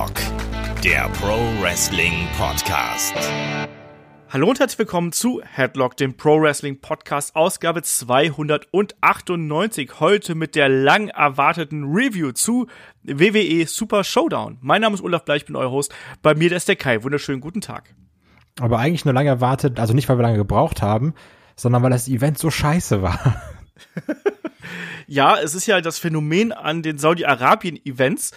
Headlock, der Pro Wrestling Podcast. Hallo und herzlich willkommen zu Headlock, dem Pro Wrestling Podcast, Ausgabe 298. Heute mit der lang erwarteten Review zu WWE Super Showdown. Mein Name ist Olaf Bleich, ich bin euer Host. Bei mir ist der Kai. Wunderschönen guten Tag. Aber eigentlich nur lange erwartet, also nicht, weil wir lange gebraucht haben, sondern weil das Event so scheiße war. ja, es ist ja das Phänomen an den Saudi-Arabien-Events,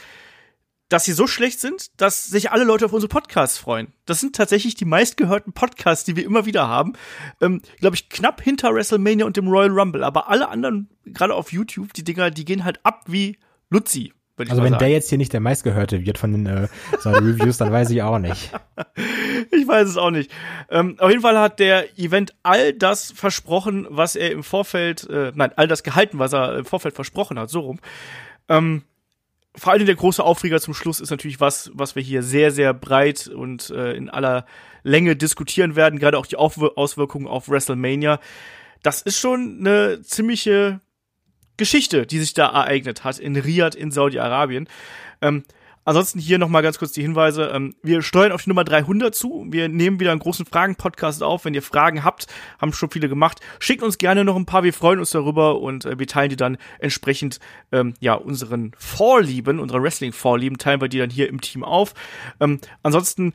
dass sie so schlecht sind, dass sich alle Leute auf unsere Podcasts freuen. Das sind tatsächlich die meistgehörten Podcasts, die wir immer wieder haben. Ähm, Glaube ich, knapp hinter WrestleMania und dem Royal Rumble. Aber alle anderen, gerade auf YouTube, die Dinger, die gehen halt ab wie Luzi. Also wenn sagen. der jetzt hier nicht der meistgehörte wird von den äh, seinen Reviews, dann weiß ich auch nicht. Ich weiß es auch nicht. Ähm, auf jeden Fall hat der Event all das versprochen, was er im Vorfeld, äh, nein, all das gehalten, was er im Vorfeld versprochen hat, so rum. Ähm, vor allem der große Aufreger zum Schluss ist natürlich was, was wir hier sehr, sehr breit und äh, in aller Länge diskutieren werden, gerade auch die Aufwir Auswirkungen auf WrestleMania. Das ist schon eine ziemliche Geschichte, die sich da ereignet hat in Riyadh in Saudi-Arabien. Ähm, Ansonsten hier nochmal ganz kurz die Hinweise. Ähm, wir steuern auf die Nummer 300 zu. Wir nehmen wieder einen großen Fragen-Podcast auf. Wenn ihr Fragen habt, haben schon viele gemacht, schickt uns gerne noch ein paar. Wir freuen uns darüber und äh, wir teilen die dann entsprechend, ähm, ja, unseren Vorlieben, unseren Wrestling-Vorlieben, teilen wir die dann hier im Team auf. Ähm, ansonsten,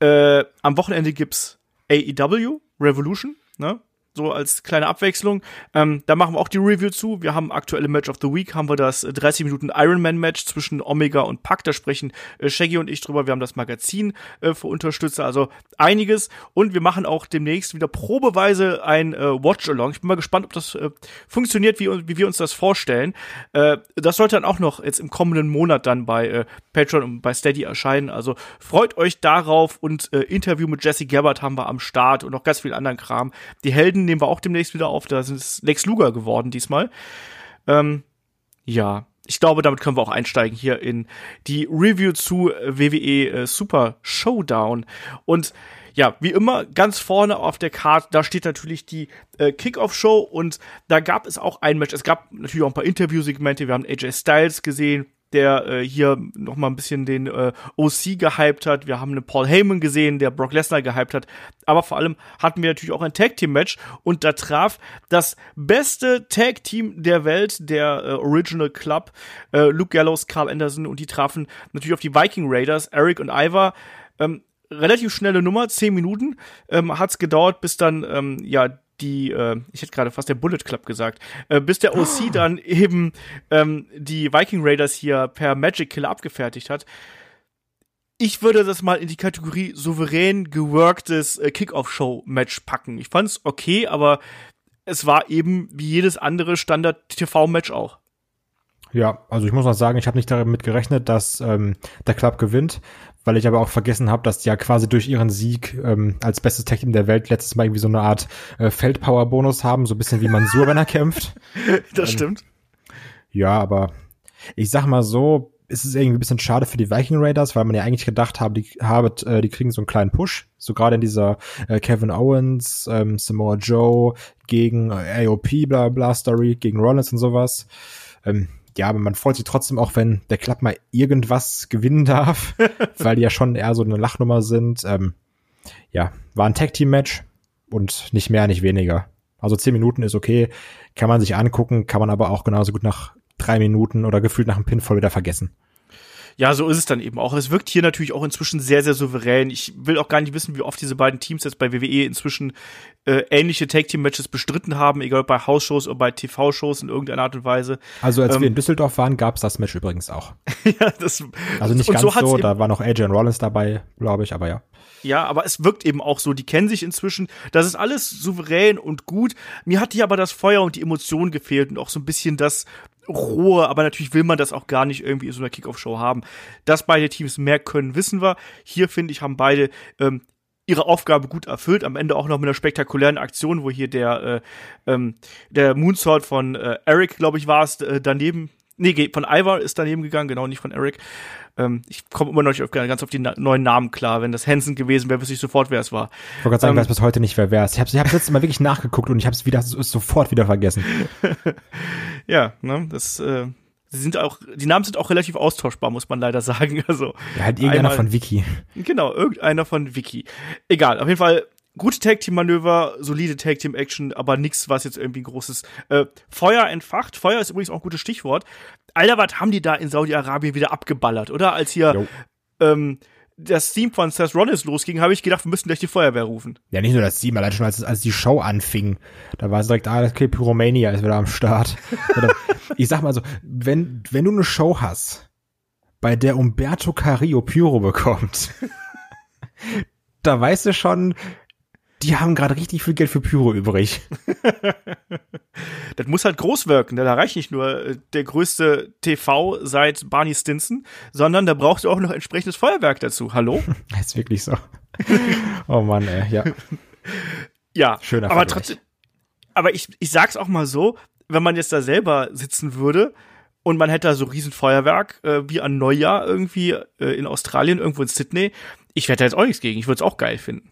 äh, am Wochenende gibt's AEW Revolution, ne? So als kleine Abwechslung. Ähm, da machen wir auch die Review zu. Wir haben aktuelle Match of the Week, haben wir das 30 Minuten Ironman Match zwischen Omega und Pack. Da sprechen äh, Shaggy und ich drüber. Wir haben das Magazin äh, für Unterstützer, also einiges. Und wir machen auch demnächst wieder probeweise ein äh, Watch-Along. Ich bin mal gespannt, ob das äh, funktioniert, wie, wie wir uns das vorstellen. Äh, das sollte dann auch noch jetzt im kommenden Monat dann bei äh, Patreon und bei Steady erscheinen. Also freut euch darauf und äh, Interview mit Jesse Gabbard haben wir am Start und noch ganz viel anderen Kram. Die Helden nehmen wir auch demnächst wieder auf. Da es Lex Luger geworden diesmal. Ähm, ja, ich glaube, damit können wir auch einsteigen hier in die Review zu WWE äh, Super Showdown. Und ja, wie immer, ganz vorne auf der Karte, da steht natürlich die äh, Kickoff-Show und da gab es auch ein Match. Es gab natürlich auch ein paar Interviewsegmente. Wir haben AJ Styles gesehen, der äh, hier noch mal ein bisschen den äh, OC gehypt hat. Wir haben einen Paul Heyman gesehen, der Brock Lesnar gehypt hat. Aber vor allem hatten wir natürlich auch ein Tag Team Match und da traf das beste Tag Team der Welt, der äh, Original Club, äh, Luke Gallows, Carl Anderson und die trafen natürlich auf die Viking Raiders, Eric und Ivar. Ähm, relativ schnelle Nummer, zehn Minuten ähm, hat es gedauert, bis dann ähm, ja die, äh, ich hätte gerade fast der Bullet Club gesagt, äh, bis der OC oh. dann eben ähm, die Viking Raiders hier per Magic Killer abgefertigt hat. Ich würde das mal in die Kategorie souverän geworktes äh, Kickoff-Show-Match packen. Ich fand's okay, aber es war eben wie jedes andere Standard-TV-Match auch. Ja, also ich muss noch sagen, ich habe nicht damit gerechnet, dass ähm, der Club gewinnt, weil ich aber auch vergessen habe, dass die ja quasi durch ihren Sieg ähm, als bestes Tech Team der Welt letztes Mal irgendwie so eine Art äh, Feldpower-Bonus haben, so ein bisschen wie Mansur, wenn er kämpft. Das ähm, stimmt. Ja, aber ich sag mal so, ist es irgendwie ein bisschen schade für die Viking Raiders, weil man ja eigentlich gedacht habe, die, habe, äh, die kriegen so einen kleinen Push, so gerade in dieser äh, Kevin Owens, ähm, Samoa Joe gegen äh, AOP, bla bla Story, gegen Rollins und sowas. Ähm, ja, aber man freut sich trotzdem auch, wenn der Club mal irgendwas gewinnen darf, weil die ja schon eher so eine Lachnummer sind. Ähm, ja, war ein Tag-Team-Match und nicht mehr, nicht weniger. Also zehn Minuten ist okay, kann man sich angucken, kann man aber auch genauso gut nach drei Minuten oder gefühlt nach einem Pinfall wieder vergessen ja, so ist es dann eben auch. Es wirkt hier natürlich auch inzwischen sehr, sehr souverän. Ich will auch gar nicht wissen, wie oft diese beiden Teams jetzt bei WWE inzwischen äh, ähnliche Tag-Team-Matches bestritten haben, egal ob bei House-Shows oder bei TV-Shows in irgendeiner Art und Weise. Also als ähm, wir in Düsseldorf waren, gab's das Match übrigens auch. ja, das, also nicht ganz so, so da war noch AJ Rollins dabei, glaube ich, aber ja. Ja, aber es wirkt eben auch so, die kennen sich inzwischen. Das ist alles souverän und gut. Mir hat hier aber das Feuer und die Emotion gefehlt und auch so ein bisschen das rohe, aber natürlich will man das auch gar nicht irgendwie in so einer Kickoff-Show haben. Dass beide Teams mehr können, wissen wir. Hier, finde ich, haben beide ähm, ihre Aufgabe gut erfüllt. Am Ende auch noch mit einer spektakulären Aktion, wo hier der, äh, ähm, der Moonsault von äh, Eric, glaube ich, war es, äh, daneben Nee, von Ivar ist daneben gegangen, genau, nicht von Eric. Ähm, ich komme immer noch nicht auf, ganz auf die na neuen Namen klar. Wenn das Hansen gewesen wäre, wüsste ich sofort, wer es war. Ich wollte gerade sagen, ähm, weiß bis heute nicht, wer wer ist. Ich habe ich hab das letzte Mal wirklich nachgeguckt und ich habe es wieder sofort wieder vergessen. ja, ne, das äh, sie sind auch, die Namen sind auch relativ austauschbar, muss man leider sagen. Also Ja, halt irgendeiner einmal- von Wiki. Genau, irgendeiner von Wiki. Egal, auf jeden Fall gute Tag-Team-Manöver, solide Tag-Team-Action, aber nichts, was jetzt irgendwie großes äh, Feuer entfacht. Feuer ist übrigens auch ein gutes Stichwort. Alter, was haben die da in Saudi-Arabien wieder abgeballert, oder? Als hier Jo. ähm, das Team von Seth Rollins losging, habe ich gedacht, wir müssten gleich die Feuerwehr rufen. Ja, nicht nur das Team, allein schon als, als die Show anfing, da war es direkt, ah, okay, Pyromania ist wieder am Start. Ich sag mal so, wenn, wenn du eine Show hast, bei der Umberto Carrillo Pyro bekommt, da weißt du schon, die haben gerade richtig viel Geld für Pyro übrig. Das muss halt groß wirken, denn da reicht nicht nur äh, der größte TV seit Barney Stinson, sondern da brauchst du auch noch entsprechendes Feuerwerk dazu. Hallo? Das ist wirklich so. Oh Mann, ey, ja. Ja, Schöner aber Vergleich. trotzdem, aber ich, ich sag's auch mal so, wenn man jetzt da selber sitzen würde und man hätte da so riesen Feuerwerk äh, wie an Neujahr irgendwie äh, in Australien, irgendwo in Sydney, ich hätte da jetzt auch nichts gegen. Ich würde es auch geil finden.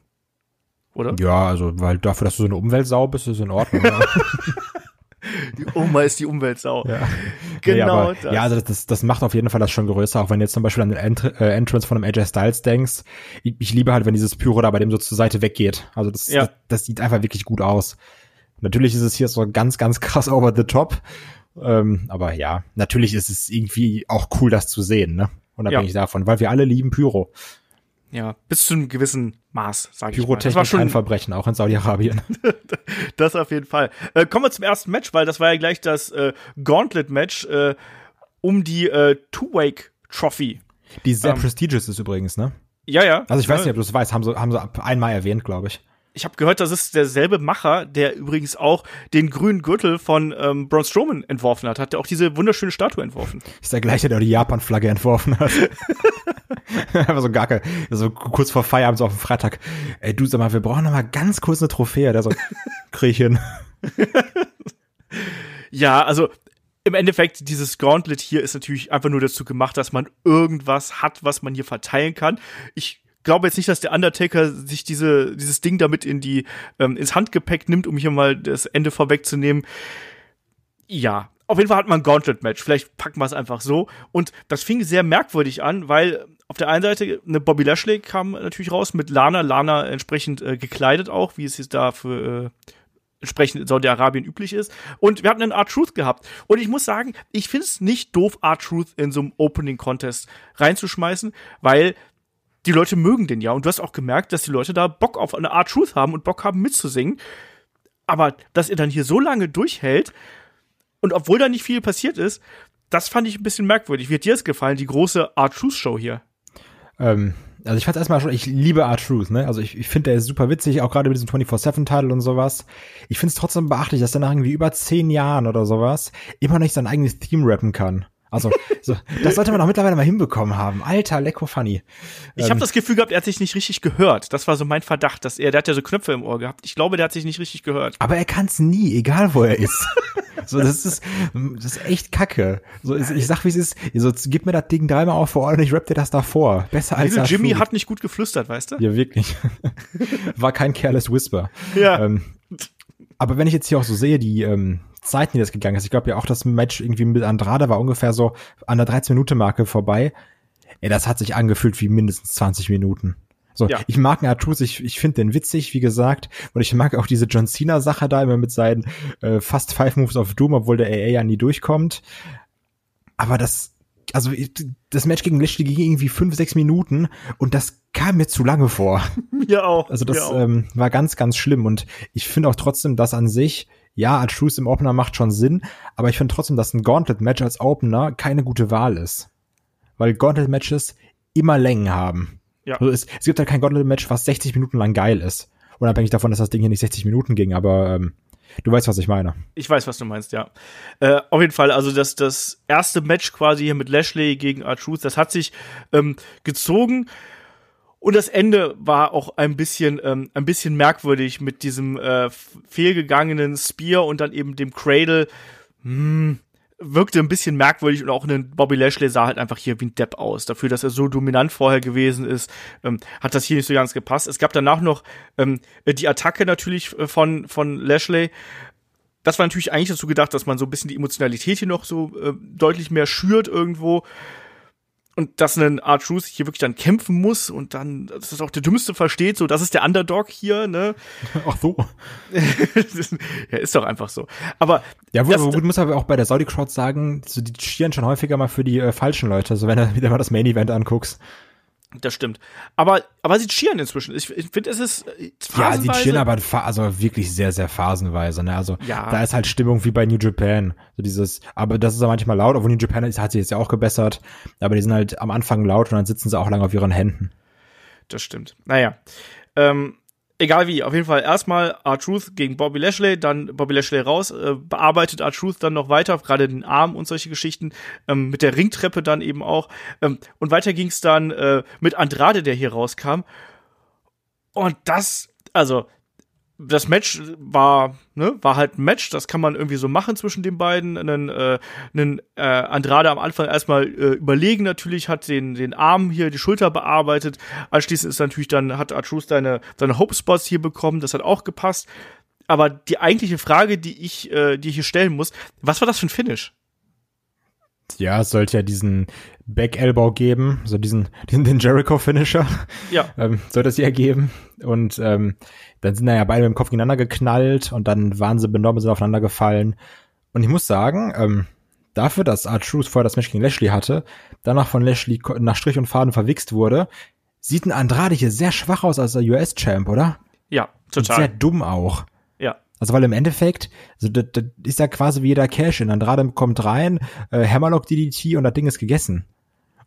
Oder? Ja, also, weil dafür, dass du so eine Umweltsau bist, ist in Ordnung. Ja. Die Oma ist die Umweltsau. Ja. Genau nee, aber, das. Ja, also das, das macht auf jeden Fall das schon größer, auch wenn du jetzt zum Beispiel an den Ent äh, Entrance von einem AJ Styles denkst. Ich, ich liebe halt, wenn dieses Pyro da bei dem so zur Seite weggeht. Also das, Ja. das, das sieht einfach wirklich gut aus. Natürlich ist es hier so ganz, ganz krass over the top. Ähm, aber ja, natürlich ist es irgendwie auch cool, das zu sehen, ne? Unabhängig davon, weil wir alle lieben Pyro. Ja, bis zu einem gewissen Maß, sage ich mal. Das Pyrotechnik war schon Verbrechen, auch in Saudi-Arabien. das auf jeden Fall. Äh, kommen wir zum ersten Match, weil das war ja gleich das äh, Gauntlet-Match äh, um die äh, Two-Wake Trophy. Die sehr Ähm. prestigious ist übrigens, ne? Ja, ja. Also ich weiß Ja. nicht, ob du es weißt, haben sie, haben sie einmal erwähnt, glaube ich. Ich habe gehört, das ist derselbe Macher, der übrigens auch den grünen Gürtel von ähm, Braun Strowman entworfen hat. Hat der auch diese wunderschöne Statue entworfen. Ist der gleiche, der die Japan-Flagge entworfen hat. Einfach so gar kein, so kurz vor Feierabend, so auf dem Freitag. Ey, du sag mal, wir brauchen noch mal ganz kurz eine Trophäe. Der so, krieg ich hin. Ja, also im Endeffekt, dieses Gauntlet hier ist natürlich einfach nur dazu gemacht, dass man irgendwas hat, was man hier verteilen kann. Ich glaube jetzt nicht, dass der Undertaker sich diese, dieses Ding damit in die, ähm, ins Handgepäck nimmt, um hier mal das Ende vorwegzunehmen. Ja, auf jeden Fall hat man ein Gauntlet-Match. Vielleicht packen wir es einfach so. Und das fing sehr merkwürdig an, weil auf der einen Seite eine Bobby Lashley kam natürlich raus mit Lana. Lana entsprechend äh, gekleidet auch, wie es jetzt da für äh, entsprechend in Saudi-Arabien üblich ist. Und wir hatten einen R-Truth gehabt. Und ich muss sagen, ich finde es nicht doof, R-Truth in so einem Opening-Contest reinzuschmeißen, weil die Leute mögen den ja. Und du hast auch gemerkt, dass die Leute da Bock auf eine R-Truth haben und Bock haben mitzusingen. Aber dass er dann hier so lange durchhält und obwohl da nicht viel passiert ist, das fand ich ein bisschen merkwürdig. Wie hat dir das gefallen, die große R-Truth-Show hier? Ähm, also ich fand's erstmal schon, ich liebe R-Truth, ne? Also ich, ich finde, der ist super witzig, auch gerade mit diesem 24-7-Title und sowas. Ich find's trotzdem beachtlich, dass der nach irgendwie über zehn Jahren oder sowas immer noch nicht sein eigenes Theme rappen kann. Also, so, das sollte man auch mittlerweile mal hinbekommen haben. Alter, lecko funny. Ich habe das Gefühl gehabt, er hat sich nicht richtig gehört. Das war so mein Verdacht, dass er, der hat ja so Knöpfe im Ohr gehabt. Ich glaube, der hat sich nicht richtig gehört. Aber er kann's nie, egal wo er ist. so, das ist, das ist echt kacke. So, ich, sag, wie es ist. So, gib mir das Ding dreimal auf vor Ort und ich rapp dir das davor. Besser als Diese Jimmy hat nicht gut geflüstert, weißt du? Ja, wirklich. War kein careless Whisper. Ja. Ähm, aber wenn ich jetzt hier auch so sehe, die ähm, Zeiten, die das gegangen ist, ich glaube ja auch, das Match irgendwie mit Andrade war ungefähr so an der 13-Minute-Marke vorbei. Ey, das hat sich angefühlt wie mindestens 20 Minuten. So, Ja. ich mag Artus, ich, ich finde den witzig, wie gesagt, und ich mag auch diese John Cena-Sache da immer mit seinen äh, fast Five Moves of Doom, obwohl der AA ja nie durchkommt. Aber das, also das Match gegen Lashley ging irgendwie fünf, sechs Minuten und das kam mir zu lange vor. Mir auch. Also das auch. ähm, war ganz, ganz schlimm. Und ich finde auch trotzdem, dass an sich, ja, Truth im Opener macht schon Sinn, aber ich finde trotzdem, dass ein Gauntlet-Match als Opener keine gute Wahl ist. Weil Gauntlet-Matches immer Längen haben. Ja. Also es, es gibt halt kein Gauntlet-Match, was 60 Minuten lang geil ist. Unabhängig davon, dass das Ding hier nicht 60 Minuten ging, aber ähm, du weißt, was ich meine. Ich weiß, was du meinst, ja. Äh, auf jeden Fall, also das, das erste Match quasi hier mit Lashley gegen R-Truth, das hat sich ähm, gezogen. Und das Ende war auch ein bisschen, ähm, ein bisschen merkwürdig mit diesem äh, fehlgegangenen Spear und dann eben dem Cradle. Hm, wirkte ein bisschen merkwürdig und auch ein Bobby Lashley sah halt einfach hier wie ein Depp aus. Dafür, dass er so dominant vorher gewesen ist, ähm, hat das hier nicht so ganz gepasst. Es gab danach noch ähm, die Attacke natürlich äh, von, von Lashley, das war natürlich eigentlich dazu gedacht, dass man so ein bisschen die Emotionalität hier noch so äh, deutlich mehr schürt irgendwo. Und dass ein R-Truth hier wirklich dann kämpfen muss und dann, dass das auch der Dümmste versteht, so, das ist der Underdog hier, ne? Ach so. ja, ist doch einfach so. Aber. Ja, das- gut, gut, muss aber auch bei der Saudi Crowd sagen, so, die cheeren schon häufiger mal für die äh, falschen Leute, so wenn du wieder mal das Main Event anguckst. Das stimmt. Aber, aber sie cheeren inzwischen. Ich, ich finde, es ist äh, Ja, phasenweise- cheeren aber also wirklich sehr, sehr phasenweise, ne? Also Ja. da ist halt Stimmung wie bei New Japan. So dieses, aber das ist ja manchmal laut, obwohl New Japan ist, hat sich jetzt ja auch gebessert. Aber die sind halt am Anfang laut und dann sitzen sie auch lange auf ihren Händen. Das stimmt. Naja. Ähm, egal wie, auf jeden Fall erstmal R-Truth gegen Bobby Lashley, dann Bobby Lashley raus, äh, bearbeitet R-Truth dann noch weiter, gerade den Arm und solche Geschichten, ähm, mit der Ringtreppe dann eben auch. Ähm, und weiter ging es dann äh, mit Andrade, der hier rauskam. Und das, also, das Match war, ne, war halt ein Match, das kann man irgendwie so machen zwischen den beiden. Einen, äh, einen äh, Andrade am Anfang erstmal äh, überlegen natürlich, hat den, den Arm hier, die Schulter bearbeitet. Anschließend ist natürlich dann, hat Artrus seine, seine Hope-Spots hier bekommen, das hat auch gepasst. Aber die eigentliche Frage, die ich äh, ich hier stellen muss, was war das für ein Finish? Ja, es sollte ja diesen Back Elbow geben, so diesen, diesen den Jericho Finisher. Ja, ähm, sollte es ja geben. Und ähm, dann sind da ja beide mit dem Kopf gegeneinander geknallt und dann waren sie benommen, sind aufeinander gefallen. Und ich muss sagen, ähm, dafür, dass R-Truth vorher das Match gegen Lashley hatte, danach von Lashley nach Strich und Faden verwichst wurde, sieht ein Andrade hier sehr schwach aus als der US-Champ, oder? ja, Und sehr total. dumm auch. Also weil im Endeffekt, also das, das ist ja quasi wie jeder Cash in. Andrade kommt rein, äh, Hammerlock DDT und das Ding ist gegessen.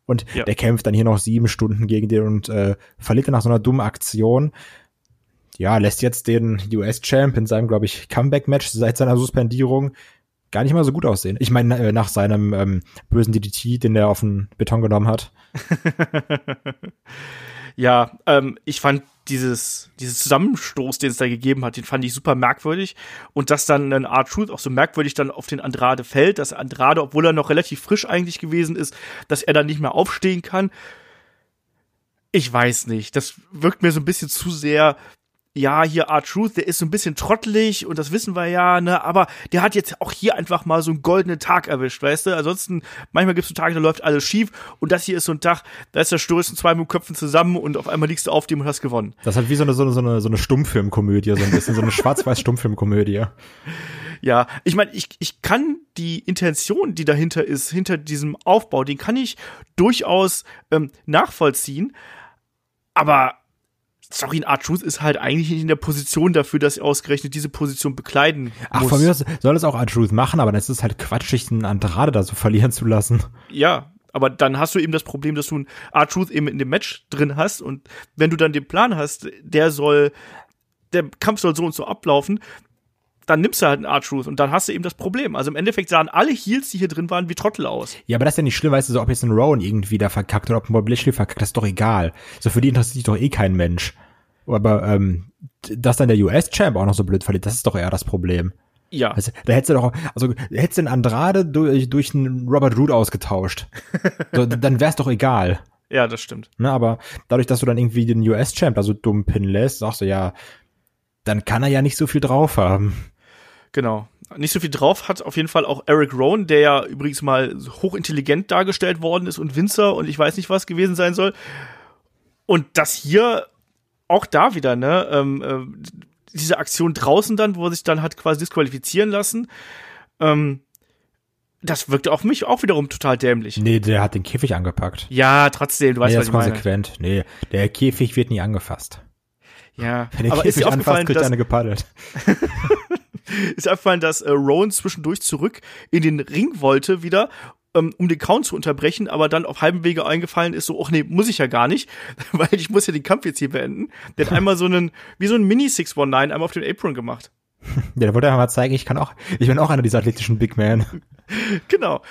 Und Ja. der kämpft dann hier noch sieben Stunden gegen den und äh, verliert dann nach so einer dummen Aktion. Ja, lässt jetzt den US-Champ in seinem, glaube ich, Comeback-Match seit seiner Suspendierung gar nicht mal so gut aussehen. Ich meine, äh, nach seinem ähm, bösen DDT, den er auf den Beton genommen hat. Ja, ähm, ich fand dieses, dieses Zusammenstoß, den es da gegeben hat, den fand ich super merkwürdig. Und dass dann ein R-Truth auch so merkwürdig dann auf den Andrade fällt, dass Andrade, obwohl er noch relativ frisch eigentlich gewesen ist, dass er dann nicht mehr aufstehen kann. Ich weiß nicht. Das wirkt mir so ein bisschen zu sehr. Ja, hier R-Truth, der ist so ein bisschen trottelig und das wissen wir ja, ne, aber der hat jetzt auch hier einfach mal so einen goldenen Tag erwischt, weißt du? Ansonsten, manchmal gibt es so Tage, da läuft alles schief und das hier ist so ein Tag, da ist der Stoß in zwei mit Köpfen zusammen und auf einmal liegst du auf dem und hast gewonnen. Das hat wie so eine, so eine, so eine, so eine Stummfilmkomödie, so ein bisschen, so eine schwarz-weiß-Stummfilmkomödie. Ja, ich meine, ich, ich kann die Intention, die dahinter ist, hinter diesem Aufbau, den kann ich durchaus ähm, nachvollziehen. Aber sorry, ein R-Truth ist halt eigentlich nicht in der Position dafür, dass er ausgerechnet diese Position bekleiden Ach, muss. von mir aus soll es auch R-Truth machen, aber dann ist es halt quatschig, einen Andrade da so verlieren zu lassen. Ja, aber dann hast du eben das Problem, dass du einen R-Truth eben in dem Match drin hast und wenn du dann den Plan hast, der soll, der Kampf soll so und so ablaufen, dann nimmst du halt einen R-Truth und dann hast du eben das Problem. Also im Endeffekt sahen alle Heels, die hier drin waren, wie Trottel aus. Ja, aber das ist ja nicht schlimm, weißt du, so, ob jetzt ein Rowan irgendwie da verkackt oder ob ein Bob Lashley verkackt, das ist doch egal. So, für die interessiert sich doch eh kein Mensch. Aber, ähm, dass dann der US-Champ auch noch so blöd verliert, das ist doch eher das Problem. Ja, Also, da hättest du doch, also, hättest du den Andrade durch, durch einen Robert Root ausgetauscht. so, dann wär's doch egal. ja, das stimmt. Ne, aber dadurch, dass du dann irgendwie den US-Champ da so dumm pinnen lässt, sagst du ja, dann kann er ja nicht so viel drauf haben. Genau. Nicht so viel drauf hat auf jeden Fall auch Eric Rowan, der ja übrigens mal hochintelligent dargestellt worden ist und Winzer und ich weiß nicht was gewesen sein soll. Und das hier auch da wieder, ne, ähm, äh, diese Aktion draußen dann, wo er sich dann hat quasi disqualifizieren lassen, ähm, das wirkte auf mich auch wiederum total dämlich. Nee, der hat den Käfig angepackt. Ja, trotzdem, du weißt, nee, was das ich ist meine. konsequent. Nee, der Käfig wird nie angefasst. Ja, Wenn der aber ist Käfig dir anfasst, aufgefallen, kriegt dass, eine gepaddelt. ist aufgefallen, dass äh, Rowan zwischendurch zurück in den Ring wollte wieder, ähm, um den Count zu unterbrechen, aber dann auf halbem Wege eingefallen ist, so, ach nee, muss ich ja gar nicht, weil ich muss ja den Kampf jetzt hier beenden. Der hat einmal so einen, wie so ein Mini-619 einmal auf den Apron gemacht. Ja, der wollte einfach mal zeigen, ich kann auch, ich bin auch einer dieser athletischen Big Men. Genau.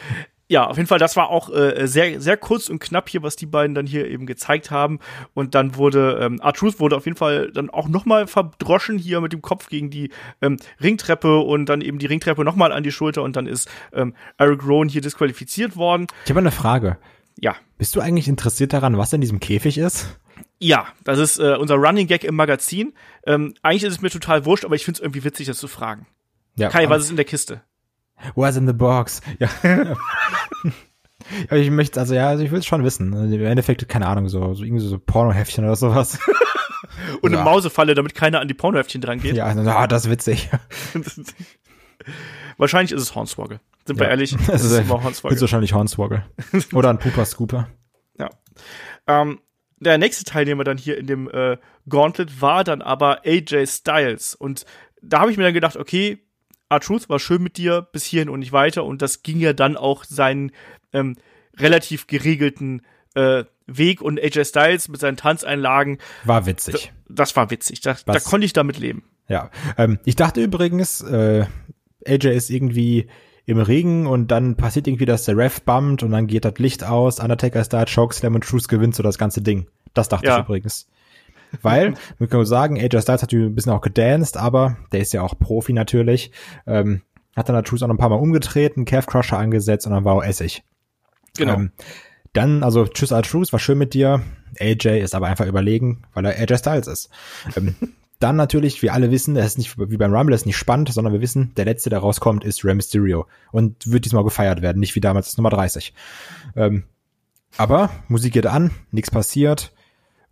Ja, auf jeden Fall, das war auch äh, sehr, sehr kurz und knapp hier, was die beiden dann hier eben gezeigt haben. Und dann wurde, ähm, R-Truth wurde auf jeden Fall dann auch nochmal verdroschen hier mit dem Kopf gegen die ähm, Ringtreppe und dann eben die Ringtreppe nochmal an die Schulter und dann ist ähm, Eric Rowan hier disqualifiziert worden. Ich habe eine Frage. Ja. Bist du eigentlich interessiert daran, was in diesem Käfig ist? Ja, das ist äh, unser Running Gag im Magazin. Ähm, eigentlich ist es mir total wurscht, aber ich finde es irgendwie witzig, das zu fragen. Ja, Kai, was ist in der Kiste? What's in the box? Ja. ich möchte, also ja, also ich will es schon wissen. Im Endeffekt, keine Ahnung, so, so irgendwie so Pornoheftchen oder sowas. Und Ja. eine Mausefalle, damit keiner an die Pornoheftchen dran geht. ja, also, ah, das ist witzig. Wahrscheinlich ist es Hornswoggle. Sind wir Ja. ehrlich? Das Es ist, ist Hornswoggle. wahrscheinlich Hornswoggle. Oder ein Pooper Scooper. Ja. Ähm, der nächste Teilnehmer dann hier in dem äh, Gauntlet war dann aber AJ Styles. Und da habe ich mir dann gedacht, okay, R-Truth war schön mit dir bis hierhin und nicht weiter. Und das ging ja dann auch seinen ähm, relativ geregelten äh, Weg. Und AJ Styles mit seinen Tanzeinlagen, War witzig. das war witzig. Da, da konnte ich damit leben. Ja. Ähm, ich dachte übrigens, äh, AJ ist irgendwie im Regen und dann passiert irgendwie, dass der Ref bummt und dann geht das Licht aus, Undertaker ist da, Chokeslam und Truth gewinnt so das ganze Ding. Das dachte Ja. ich übrigens. Weil, wir können sagen, AJ Styles hat ein bisschen auch gedanced, aber der ist ja auch Profi natürlich. Ähm, hat dann der Truth auch noch ein paar Mal umgedreht, einen Calf Crusher angesetzt und dann war auch Essig. Genau. Ähm, dann, also tschüss Truth, war schön mit dir. AJ ist aber einfach überlegen, weil er AJ Styles ist. Ähm, dann natürlich, wir alle wissen, es ist nicht wie beim Rumble, es ist nicht spannend, sondern wir wissen, der letzte, der rauskommt, ist Rey Mysterio und wird diesmal gefeiert werden, nicht wie damals das Nummer 30. Ähm, aber Musik geht an, nichts passiert.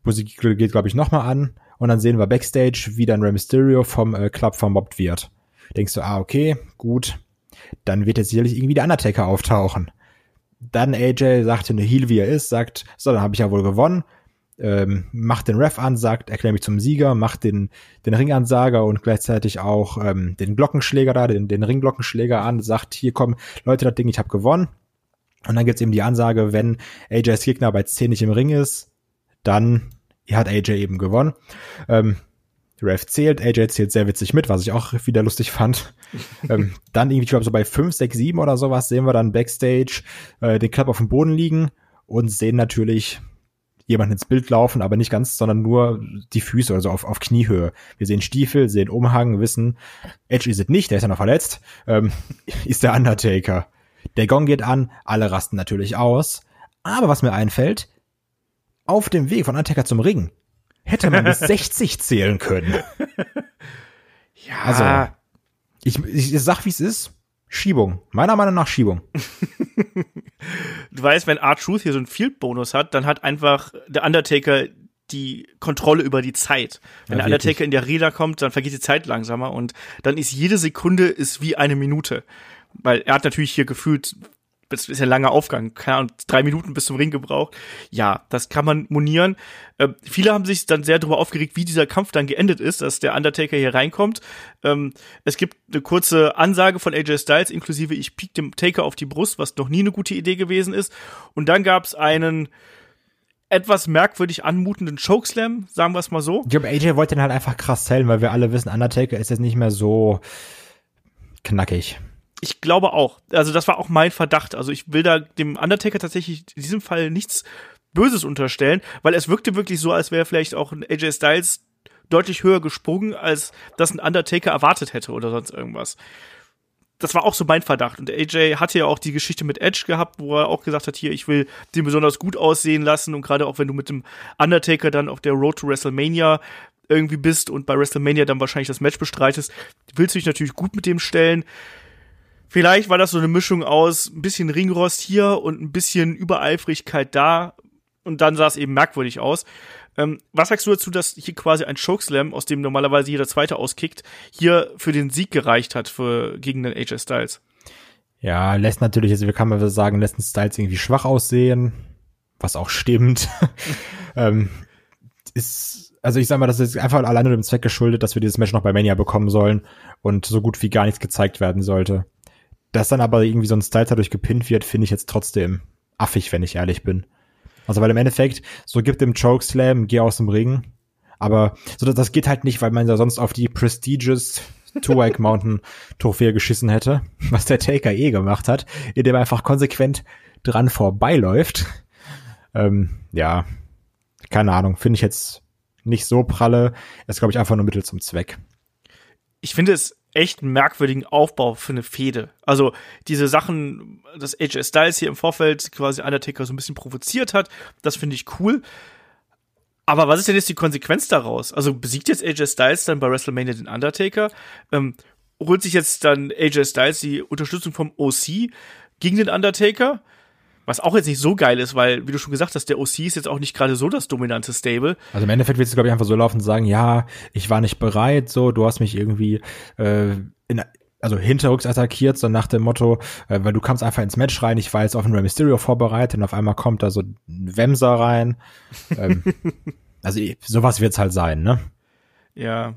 Musik geht, glaube ich, nochmal an und dann sehen wir Backstage, wie dann Rey Mysterio vom äh, Club vermobbt wird. Denkst du, ah, okay, gut, dann wird jetzt sicherlich irgendwie der Undertaker auftauchen dann AJ sagt eine Heal, wie er ist, sagt, so, dann habe ich ja wohl gewonnen, ähm, macht den Ref an, sagt, erklär mich zum Sieger, macht den, den Ringansager und gleichzeitig auch ähm, den Glockenschläger da, den, den Ringglockenschläger an, sagt, hier komm, Leute, das Ding, ich habe gewonnen. Und dann gibt's eben die Ansage, wenn AJs Gegner bei 10 nicht im Ring ist, dann hat AJ eben gewonnen. Ähm, Ref zählt, AJ zählt sehr witzig mit, was ich auch wieder lustig fand. ähm, dann irgendwie, ich glaube, so bei 5, 6, 7 oder sowas sehen wir dann Backstage äh, den Club auf dem Boden liegen und sehen natürlich jemanden ins Bild laufen, aber nicht ganz, sondern nur die Füße oder so auf, auf Kniehöhe. Wir sehen Stiefel, sehen Umhang, wissen, Edge ist es nicht, der ist ja noch verletzt, ähm, ist der Undertaker. Der Gong geht an, alle rasten natürlich aus. Aber was mir einfällt, auf dem Weg von Undertaker zum Ring hätte man bis 60 zählen können. Ja, Also, Ich, ich sag, wie es ist. Schiebung. Meiner Meinung nach Schiebung. du weißt, wenn R-Truth hier so einen Field-Bonus hat, dann hat einfach der Undertaker die Kontrolle über die Zeit. Wenn Ja, der wirklich. Undertaker in der Räder kommt, dann vergeht die Zeit langsamer und dann ist jede Sekunde ist wie eine Minute. Weil er hat natürlich hier gefühlt, das ist ja ein langer Aufgang, keine Ahnung, drei Minuten bis zum Ring gebraucht. Ja, das kann man monieren. Äh, viele haben sich dann sehr darüber aufgeregt, wie dieser Kampf dann geendet ist, dass der Undertaker hier reinkommt. Ähm, es gibt eine kurze Ansage von AJ Styles, inklusive ich piek dem Taker auf die Brust, was noch nie eine gute Idee gewesen ist. Und dann gab es einen etwas merkwürdig anmutenden Chokeslam, sagen wir es mal so. Ich glaube, AJ wollte den halt einfach krass zählen, weil wir alle wissen, Undertaker ist jetzt nicht mehr so knackig. Ich glaube auch. Also das war auch mein Verdacht. Also ich will da dem Undertaker tatsächlich in diesem Fall nichts Böses unterstellen, weil es wirkte wirklich so, als wäre vielleicht auch ein AJ Styles deutlich höher gesprungen, als das ein Undertaker erwartet hätte oder sonst irgendwas. Das war auch so mein Verdacht. Und AJ hatte ja auch die Geschichte mit Edge gehabt, wo er auch gesagt hat, hier, ich will den besonders gut aussehen lassen. Und gerade auch wenn du mit dem Undertaker dann auf der Road to WrestleMania irgendwie bist und bei WrestleMania dann wahrscheinlich das Match bestreitest, willst du dich natürlich gut mit dem stellen. Vielleicht war das so eine Mischung aus ein bisschen Ringrost hier und ein bisschen Übereifrigkeit da. Und dann sah es eben merkwürdig aus. Ähm, was sagst du dazu, dass hier quasi ein Chokeslam, aus dem normalerweise jeder Zweite auskickt, hier für den Sieg gereicht hat für, gegen den AJ Styles? Ja, lässt natürlich, also wir kann man sagen, lässt den Styles irgendwie schwach aussehen, was auch stimmt. ähm, ist, also ich sag mal, das ist einfach alleine dem Zweck geschuldet, dass wir dieses Match noch bei Mania bekommen sollen und so gut wie gar nichts gezeigt werden sollte. Dass dann aber irgendwie so ein Styles dadurch gepinnt wird, finde ich jetzt trotzdem affig, wenn ich ehrlich bin. Also weil im Endeffekt, so gibt dem Chokeslam, geh aus dem Ring. Aber so, das, das geht halt nicht, weil man ja sonst auf die prestigious Two-Wike Mountain Trophäe geschissen hätte, was der Taker eh gemacht hat, indem er einfach konsequent dran vorbeiläuft. Ähm, ja, keine Ahnung, finde ich jetzt nicht so pralle. Ist, glaube ich, einfach nur Mittel zum Zweck. ich finde es echt einen merkwürdigen Aufbau für eine Fehde. Also diese Sachen, dass AJ Styles hier im Vorfeld quasi Undertaker so ein bisschen provoziert hat, das finde ich cool. Aber was ist denn jetzt die Konsequenz daraus? Also besiegt jetzt AJ Styles dann bei WrestleMania den Undertaker? Ähm, holt sich jetzt dann AJ Styles die Unterstützung vom OC gegen den Undertaker. Was auch jetzt nicht so geil ist, weil, wie du schon gesagt hast, der OC ist jetzt auch nicht gerade so das dominante Stable. Also im Endeffekt willst du, glaube ich, einfach so laufen und sagen, ja, ich war nicht bereit, so, du hast mich irgendwie äh, in, also hinterrücks attackiert, so nach dem Motto, äh, weil du kamst einfach ins Match rein, ich war jetzt auf ein Rey Mysterio vorbereitet und auf einmal kommt da so ein Wemser rein. ähm, also sowas wird's halt sein, ne? Ja.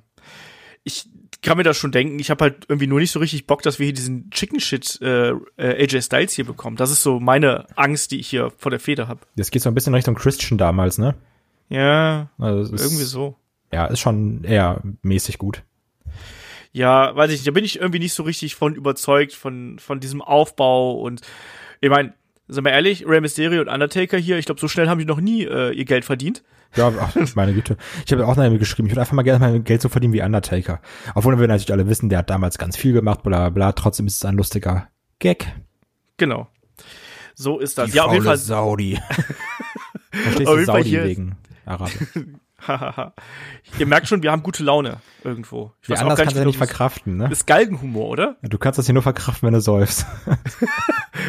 Ich kann mir das schon denken. Ich habe halt irgendwie nur nicht so richtig Bock, dass wir hier diesen Chicken Shit äh, äh, AJ Styles hier bekommen. Das ist so meine Angst, die ich hier vor der Feder habe. Das geht so ein bisschen Richtung Christian damals, ne? Ja, Also es irgendwie ist, so. Ja, ist schon eher mäßig gut. Ja, weiß ich nicht. Da bin ich irgendwie nicht so richtig von überzeugt, von, von diesem Aufbau. Und ich meine, sind wir ehrlich, Rey Mysterio und Undertaker hier, ich glaube, so schnell haben die noch nie äh, ihr Geld verdient. Ja, ach, meine Güte. Ich habe auch noch geschrieben, ich würde einfach mal gerne mein Geld so verdienen wie Undertaker. Obwohl wir natürlich alle wissen, der hat damals ganz viel gemacht, bla bla bla. Trotzdem ist es ein lustiger Gag. Genau. So ist das. ja, auf jeden Fall. Saudi. Verstehst Auf du Saudi wegen Arabisch. Hahaha. Ihr merkt schon, wir haben gute Laune irgendwo. Ich Wie weiß auch anders gar kannst du ja wie nicht das- verkraften, ne? Das ist Galgenhumor, oder? Du kannst das hier nur verkraften, wenn du säufst.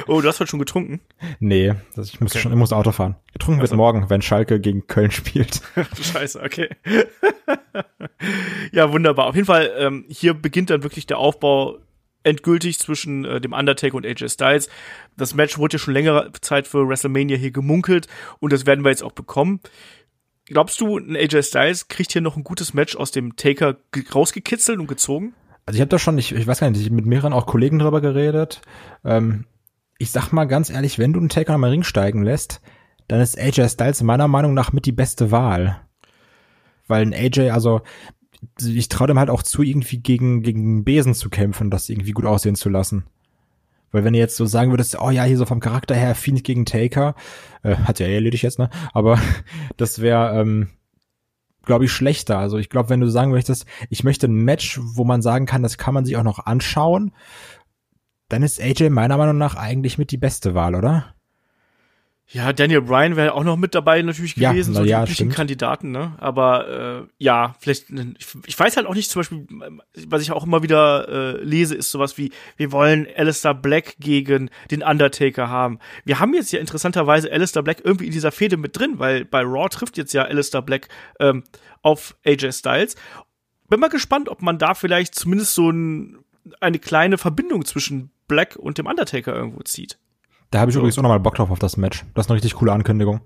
Oh, du hast heute schon getrunken. nee, das, ich muss Okay. schon, ich muss Auto fahren. Getrunken wird Also. morgen, wenn Schalke gegen Köln spielt. Du Scheiße, okay. ja, wunderbar. Auf jeden Fall, ähm, hier beginnt dann wirklich der Aufbau endgültig zwischen äh, dem Undertaker und AJ Styles. Das Match wurde ja schon längere Zeit für WrestleMania hier gemunkelt und das werden wir jetzt auch bekommen. Glaubst du, ein AJ Styles kriegt hier noch ein gutes Match aus dem Taker ge- rausgekitzelt und gezogen? Also ich habe da schon, ich, ich weiß gar nicht, ich mit mehreren auch Kollegen drüber geredet. Ähm, ich sag mal ganz ehrlich, wenn du einen Taker am Ring steigen lässt, dann ist AJ Styles meiner Meinung nach mit die beste Wahl. Weil ein AJ, also ich traue dem halt auch zu, irgendwie gegen, gegen Besen zu kämpfen, das irgendwie gut aussehen zu lassen. Weil wenn du jetzt so sagen würdest, oh ja, hier so vom Charakter her, Fiend gegen Taker, äh, hat ja eh erledigt jetzt, ne? Aber das wäre, ähm, glaube ich, schlechter. Also ich glaube, wenn du sagen möchtest, ich möchte ein Match, wo man sagen kann, das kann man sich auch noch anschauen, dann ist AJ meiner Meinung nach eigentlich mit die beste Wahl, oder? Ja, Daniel Bryan wäre auch noch mit dabei natürlich Ja, gewesen, na so die ja, üblichen stimmt. Kandidaten, ne? Aber äh, ja, vielleicht, ich, ich weiß halt auch nicht, zum Beispiel, was ich auch immer wieder äh, lese, ist sowas wie, wir wollen Alistair Black gegen den Undertaker haben. Wir haben jetzt ja interessanterweise Alistair Black irgendwie in dieser Fehde mit drin, weil bei Raw trifft jetzt ja Alistair Black ähm, auf AJ Styles. Bin mal gespannt, ob man da vielleicht zumindest so ein, eine kleine Verbindung zwischen Black und dem Undertaker irgendwo zieht. Da habe ich So. übrigens auch nochmal Bock drauf auf das Match. Das ist eine richtig coole Ankündigung.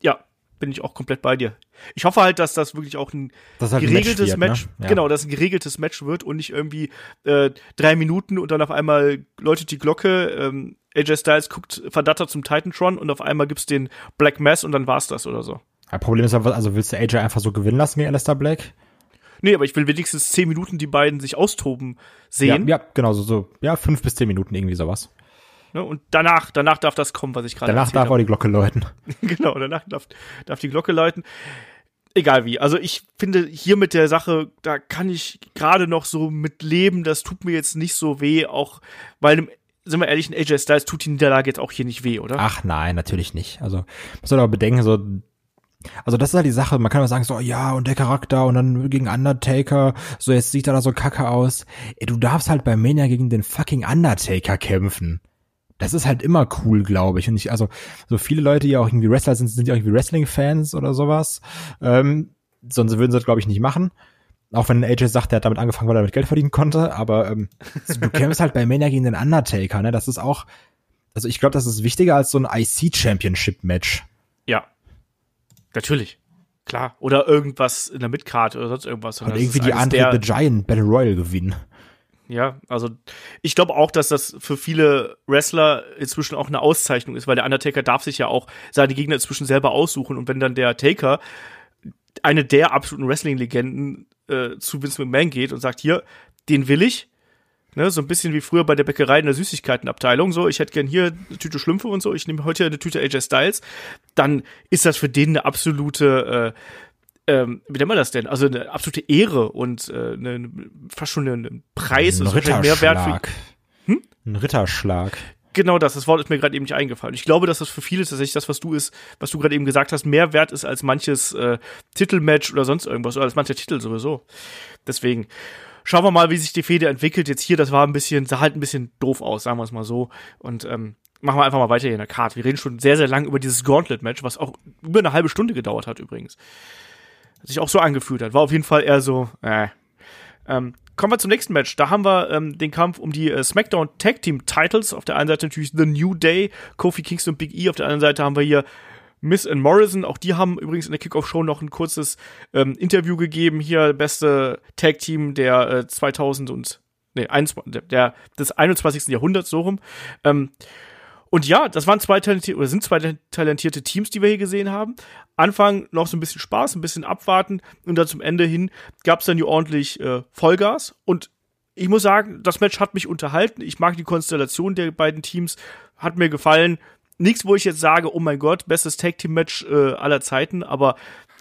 Ja, bin ich auch komplett bei dir. Ich hoffe halt, dass das wirklich auch ein halt geregeltes Match Match, wird, ne? Ja. genau, dass ein geregeltes Match wird und nicht irgendwie äh, drei Minuten und dann auf einmal läutet die Glocke, ähm, AJ Styles guckt verdattert zum Titantron und auf einmal gibt's den Black Mass und dann war's das oder so. Ein Problem ist aber, also willst du AJ einfach so gewinnen lassen gegen Alistair Black? Nee, aber ich will wenigstens zehn Minuten die beiden sich austoben sehen. Ja, ja genau, so, so, ja, fünf bis zehn Minuten irgendwie sowas. Ne? Und danach, danach darf das kommen, was ich gerade Danach darf habe. auch die Glocke läuten. genau, danach darf, darf die Glocke läuten. Egal wie. Also ich finde hier mit der Sache, da kann ich gerade noch so mit leben. Das tut mir jetzt nicht so weh, auch weil einem, sind wir ehrlich, ein AJ Styles tut die Niederlage jetzt auch hier nicht weh, oder? Ach nein, natürlich nicht. Also, muss man aber bedenken, so, also das ist halt die Sache, man kann mal sagen, so, ja, und der Charakter und dann gegen Undertaker, so, jetzt sieht er da so kacke aus. Ey, du darfst halt bei Mania gegen den fucking Undertaker kämpfen. Das ist halt immer cool, glaube ich. Und ich, also, so viele Leute, die auch irgendwie Wrestler sind, sind ja auch irgendwie Wrestling-Fans oder sowas. Ähm, sonst würden sie das, glaube ich, nicht machen. Auch wenn AJ sagt, der hat damit angefangen, weil er damit Geld verdienen konnte, aber ähm, du kämpfst halt bei Mania gegen den Undertaker, ne? Das ist auch, also ich glaube, das ist wichtiger als so ein IC-Championship-Match. Ja. Natürlich. Klar. Oder irgendwas in der Midcard oder sonst irgendwas. Und Das irgendwie die Andre the Giant Battle Royal gewinnen. Ja, also ich glaube auch, dass das für viele Wrestler inzwischen auch eine Auszeichnung ist, weil der Undertaker darf sich ja auch seine Gegner inzwischen selber aussuchen. Und wenn dann der Taker eine der absoluten Wrestling-Legenden äh, zu Vince McMahon geht und sagt, hier, den will ich, ne, so ein bisschen wie früher bei der Bäckerei in der Süßigkeitenabteilung, so, ich hätte gern hier eine Tüte Schlümpfe und so, ich nehme heute eine Tüte AJ Styles, dann ist das für den eine absolute äh, ähm, wie nennt man das denn? Also eine absolute Ehre und äh, eine, fast schon ein Preis Ein ist wahrscheinlich mehr wert für Ritterschlag. Hm? Ein Ritterschlag. Genau das, das Wort ist mir gerade eben nicht eingefallen. Ich glaube, dass das für viele tatsächlich das, was du ist, was du gerade eben gesagt hast, mehr wert ist als manches äh, Titelmatch oder sonst irgendwas oder als mancher Titel sowieso. Deswegen schauen wir mal, wie sich die Fehde entwickelt. Jetzt hier, das war ein bisschen, sah halt ein bisschen doof aus, sagen wir es mal so. Und ähm, machen wir einfach mal weiter hier in der Card. Wir reden schon sehr, sehr lang über dieses Gauntlet-Match, was auch über eine halbe Stunde gedauert hat übrigens. Sich auch so angefühlt hat. War auf jeden Fall eher so, äh. Ähm, kommen wir zum nächsten Match. Da haben wir ähm, den Kampf um die äh, SmackDown Tag Team Titles. Auf der einen Seite natürlich The New Day, Kofi Kingston und Big E. Auf der anderen Seite haben wir hier Miss and Morrison. Auch die haben übrigens in der Kickoff-Show noch ein kurzes ähm, Interview gegeben. Hier beste Tag Team der äh, 2000 und nee, 21, der, des 21. Jahrhunderts so rum. Ähm, und ja, das waren zwei talentierte, oder sind zwei talentierte Teams, die wir hier gesehen haben. Anfang noch so ein bisschen Spaß, ein bisschen abwarten und dann zum Ende hin gab es dann hier ordentlich äh, Vollgas. Und ich muss sagen, das Match hat mich unterhalten. Ich mag die Konstellation der beiden Teams, hat mir gefallen. Nichts, wo ich jetzt sage, oh mein Gott, bestes Tag-Team-Match äh, aller Zeiten, aber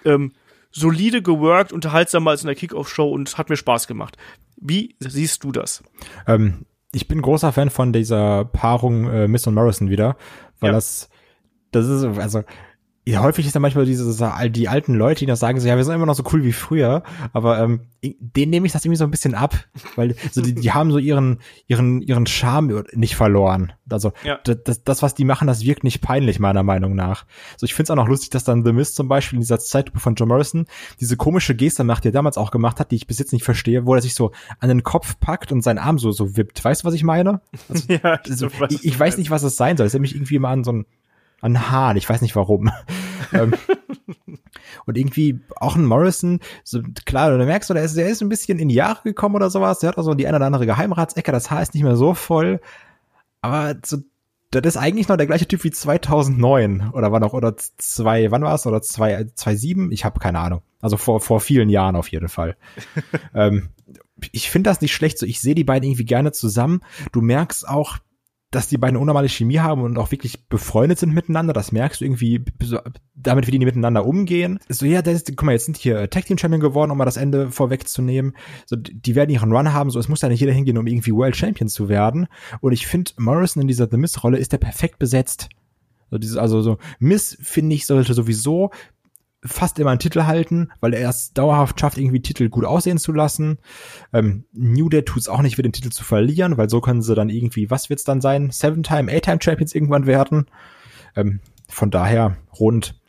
ähm, solide geworkt, unterhaltsamer als in der Kickoff-Show und hat mir Spaß gemacht. Wie siehst du das? Ähm, ich bin großer Fan von dieser Paarung äh, Miss und Morrison wieder, weil ja. das, das ist, also ja, häufig ist ja manchmal diese, die alten Leute, die noch sagen so, ja, wir sind immer noch so cool wie früher, aber ähm, denen nehme ich das irgendwie so ein bisschen ab, weil so die, die haben so ihren, ihren, ihren Charme nicht verloren. Also ja. das, das, was die machen, das wirkt nicht peinlich, meiner Meinung nach. So, ich finde es auch noch lustig, dass dann The Mist zum Beispiel in dieser Zeitlupe von John Morrison diese komische Geste macht, die er damals auch gemacht hat, die ich bis jetzt nicht verstehe, wo er sich so an den Kopf packt und seinen Arm so, so wippt. Weißt du, was ich meine? Also, ja, also, ich, ich weiß nicht, was es sein soll. Es erinnert mich irgendwie immer an so ein an Hahn, ich weiß nicht warum. Ähm, und irgendwie auch ein Morrison, so klar, du merkst, der ist, der ist ein bisschen in die Jahre gekommen oder sowas, der hat auch so die eine oder andere Geheimratsecke, das Haar ist nicht mehr so voll, aber so, das ist eigentlich noch der gleiche Typ wie 2009 oder wann auch, oder zwei, wann war es, oder zwei, zwei sieben, ich habe keine Ahnung. Also vor, vor vielen Jahren auf jeden Fall. ähm, ich finde das nicht schlecht, so ich sehe die beiden irgendwie gerne zusammen. Du merkst auch, dass die beiden unnormale Chemie haben und auch wirklich befreundet sind miteinander. Das merkst du irgendwie damit, wie die miteinander umgehen. So, ja, das guck mal, jetzt sind hier Tag Team Champion geworden, um mal das Ende vorwegzunehmen. So, die werden ihren Run haben. So, es muss ja nicht jeder hingehen, um irgendwie World Champion zu werden. Und ich finde, Morrison in dieser The Miss Rolle ist der perfekt besetzt. So, dieses, also so, Miss, finde ich, sollte sowieso fast immer einen Titel halten, weil er es dauerhaft schafft, irgendwie Titel gut aussehen zu lassen. Ähm, New Day tut es auch nicht, für den Titel zu verlieren, weil so können sie dann irgendwie, was wird's dann sein? Seven-Time, Eight-Time Champions irgendwann werden. Ähm, von daher rund.